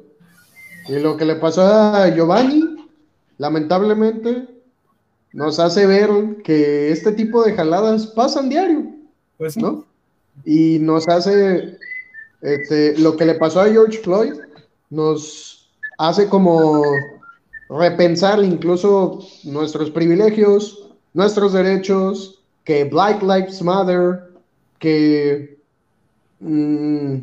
Y lo que le pasó a Giovanni, lamentablemente, nos hace ver que este tipo de jaladas pasan diario, Pues sí. ¿no? Y nos hace, este, lo que le pasó a George Floyd, nos hace como repensar incluso nuestros privilegios, nuestros derechos, que Black Lives Matter, que... mm,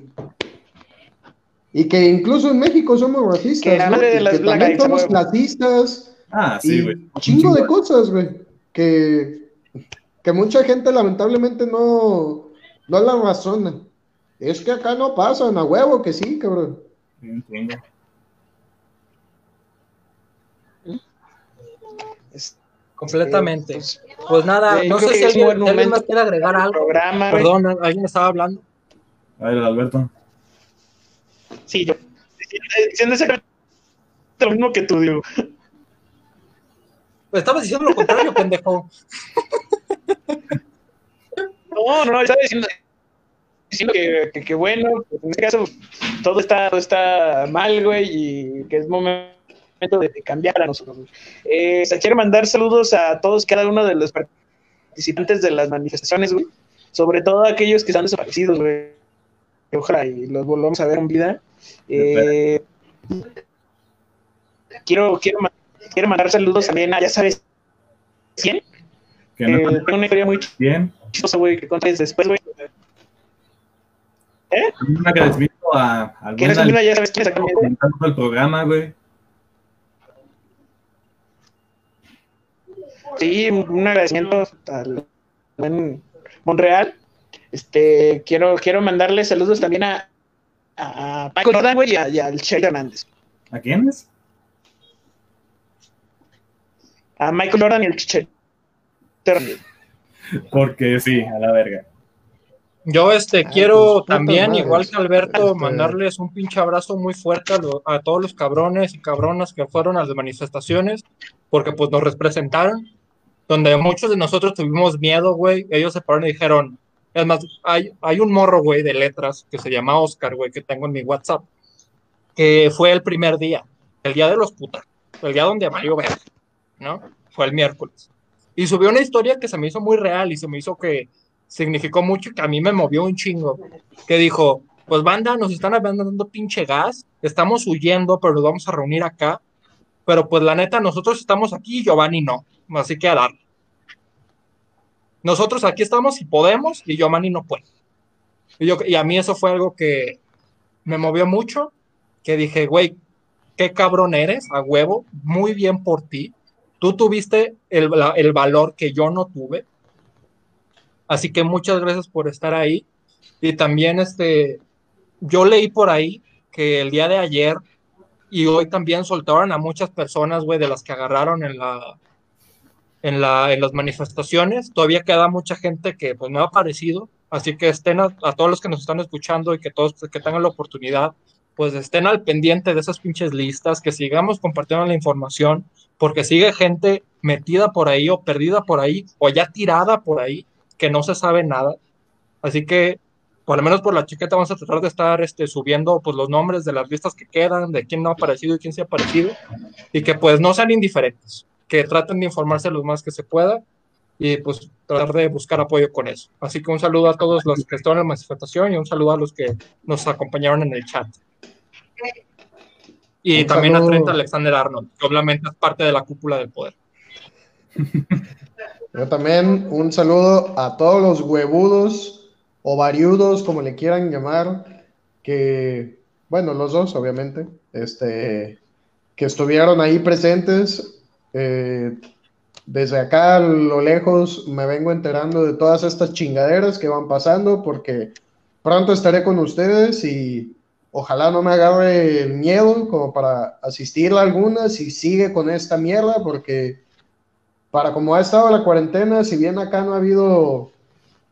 y que incluso en México somos racistas, ¿no? de las que también somos huevo. clasistas Ah, sí, y güey. un chingo de cosas, güey, que, que mucha gente lamentablemente no, no la razona. Es que acá no pasan, a huevo que sí, cabrón. Entiendo. Completamente. pues, Pues nada, no sé si alguien, más quiere agregar algo. programa. Perdón, alguien estaba hablando. A ver, Alberto. Sí, yo. Diciendo exactamente lo mismo que tú, digo. Pues estabas diciendo lo contrario, pendejo. No, no, estaba diciendo, diciendo que, que, que bueno, pues en este caso todo está, todo está mal, güey, y que es momento de, de cambiar a nosotros. Eh, se quiere mandar saludos a todos, cada uno de los participantes de las manifestaciones, güey, sobre todo a aquellos que están desaparecidos, güey. Ojalá y los volvamos a ver en vida. Eh, quiero, quiero, quiero mandar saludos también a, ya sabes, quién. Que no Eh, tengo una historia muy bien. chistosa, güey, que contes después, güey. Un agradecimiento a, al Que mira, ya sabes quién es el programa, güey. Sí, un agradecimiento al buen Monreal. Este, quiero, quiero mandarle saludos también a, a Michael Jordan, güey, y, a- y al Che Hernández. ¿A quiénes? A Michael Jordan y al Che Hernández. Porque sí, a la verga. Yo este Ah, quiero pues, también, madre. igual que Alberto, Este- mandarles un pinche abrazo muy fuerte a, lo- a todos los cabrones y cabronas que fueron a las manifestaciones, porque pues nos representaron, donde muchos de nosotros tuvimos miedo, güey. Ellos se pararon y dijeron, es más, hay, hay un morro, güey, de letras que se llama Oscar, güey, que tengo en mi WhatsApp, que fue el primer día, el día de los putas, el día donde valió ver, ¿no? Fue el miércoles. Y subió una historia que se me hizo muy real y se me hizo que significó mucho y que a mí me movió un chingo. Que dijo, pues banda, nos están dando pinche gas, estamos huyendo, pero nos vamos a reunir acá. Pero pues la neta, nosotros estamos aquí y Giovanni no. Así que a darle. Nosotros aquí estamos y podemos y Giovanni no puede. Y, yo, y a mí eso fue algo que me movió mucho, que dije, güey, qué cabrón eres, a huevo, muy bien por ti. Tú tuviste el, el valor que yo no tuve. Así que muchas gracias por estar ahí. Y también, este, yo leí por ahí que el día de ayer y hoy también soltaron a muchas personas, güey, de las que agarraron en la, en la, en las manifestaciones. Todavía queda mucha gente que, pues, no ha aparecido. Así que estén a, todos los que nos están escuchando y que todos que tengan la oportunidad, pues estén al pendiente de esas pinches listas, que sigamos compartiendo la información, porque sigue gente metida por ahí o perdida por ahí o ya tirada por ahí que no se sabe nada. Así que, por lo menos por la chiqueta, vamos a tratar de estar este, subiendo pues, los nombres de las listas que quedan, de quién no ha aparecido y quién sí ha aparecido, y que pues no sean indiferentes, que traten de informarse lo más que se pueda y pues tratar de buscar apoyo con eso. Así que un saludo a todos los que están en la manifestación y un saludo a los que nos acompañaron en el chat. Y Un también saludo. a Trent Alexander Arnold, que obviamente es parte de la cúpula del poder. Yo también un saludo a todos los huevudos o como le quieran llamar, que, bueno, los dos, obviamente, este, que estuvieron ahí presentes. Eh, desde acá, a lo lejos, me vengo enterando de todas estas chingaderas que van pasando, porque pronto estaré con ustedes y ojalá no me agarre el miedo como para asistir a algunas y sigue con esta mierda, porque para como ha estado la cuarentena, si bien acá no ha habido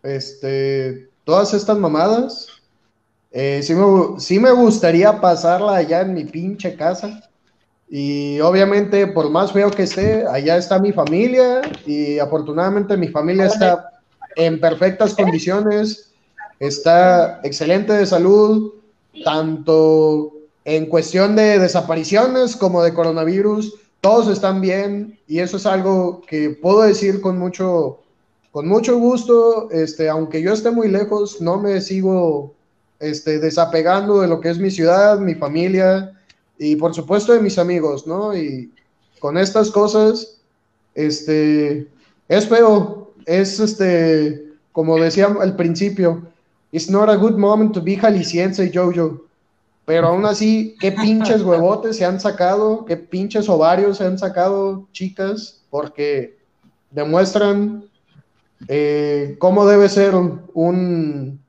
este, todas estas mamadas, eh, sí, me, sí me gustaría pasarla allá en mi pinche casa. Y obviamente, por más feo que esté, allá está mi familia y afortunadamente mi familia está en perfectas condiciones, está excelente de salud, tanto en cuestión de desapariciones como de coronavirus, todos están bien y eso es algo que puedo decir con mucho, con mucho gusto, este, aunque yo esté muy lejos, no me sigo este, desapegando de lo que es mi ciudad, mi familia y por supuesto de mis amigos, ¿no? Y con estas cosas, este, es feo, es este, como decía al principio, it's not a good moment to be jalisciense, Jojo. Pero aún así, qué pinches huevotes se han sacado, qué pinches ovarios se han sacado, chicas, porque demuestran eh, cómo debe ser un,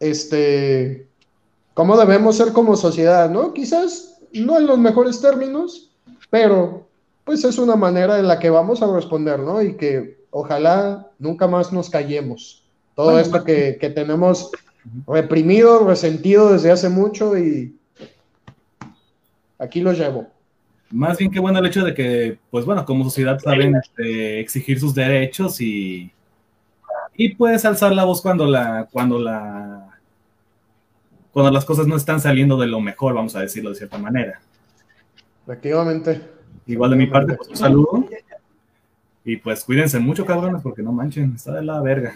este, cómo debemos ser como sociedad, ¿no? Quizás no en los mejores términos, pero pues es una manera en la que vamos a responder, ¿no? Y que ojalá nunca más nos callemos. Todo esto que, que tenemos reprimido, resentido desde hace mucho y aquí lo llevo. Más bien que bueno el hecho de que, pues bueno, como sociedad saben este, exigir sus derechos y, y puedes alzar la voz cuando la, cuando la, cuando las cosas no están saliendo de lo mejor, vamos a decirlo de cierta manera. Efectivamente. Igual de mi parte, pues un saludo. Y pues cuídense mucho, cabrones, porque no manchen, está de la verga.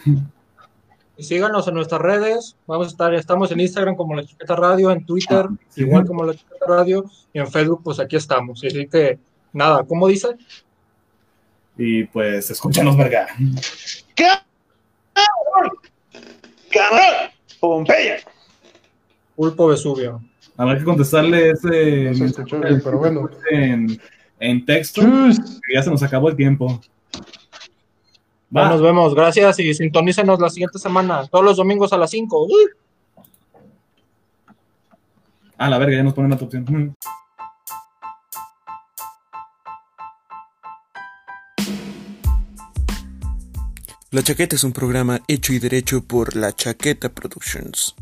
Y síganos en nuestras redes. Vamos a estar, estamos en Instagram como La Chiqueta Radio, en Twitter sí. igual como La Chiqueta Radio, y en Facebook, pues aquí estamos. Así que, nada, ¿cómo dice? Y pues escúchanos, verga. ¡Cabrón! ¡Cabrón! ¡Pompeya! Pulpo Vesubio. Habrá que contestarle ese No se escuchó bien, pero bueno. en, en texto. Chus. Ya se nos acabó el tiempo. Va. nos vemos, gracias y sintonícenos la siguiente semana, todos los domingos a las 5. A la verga, ya nos ponen otra opción. La Chaqueta es un programa hecho y derecho por La Chaqueta Productions.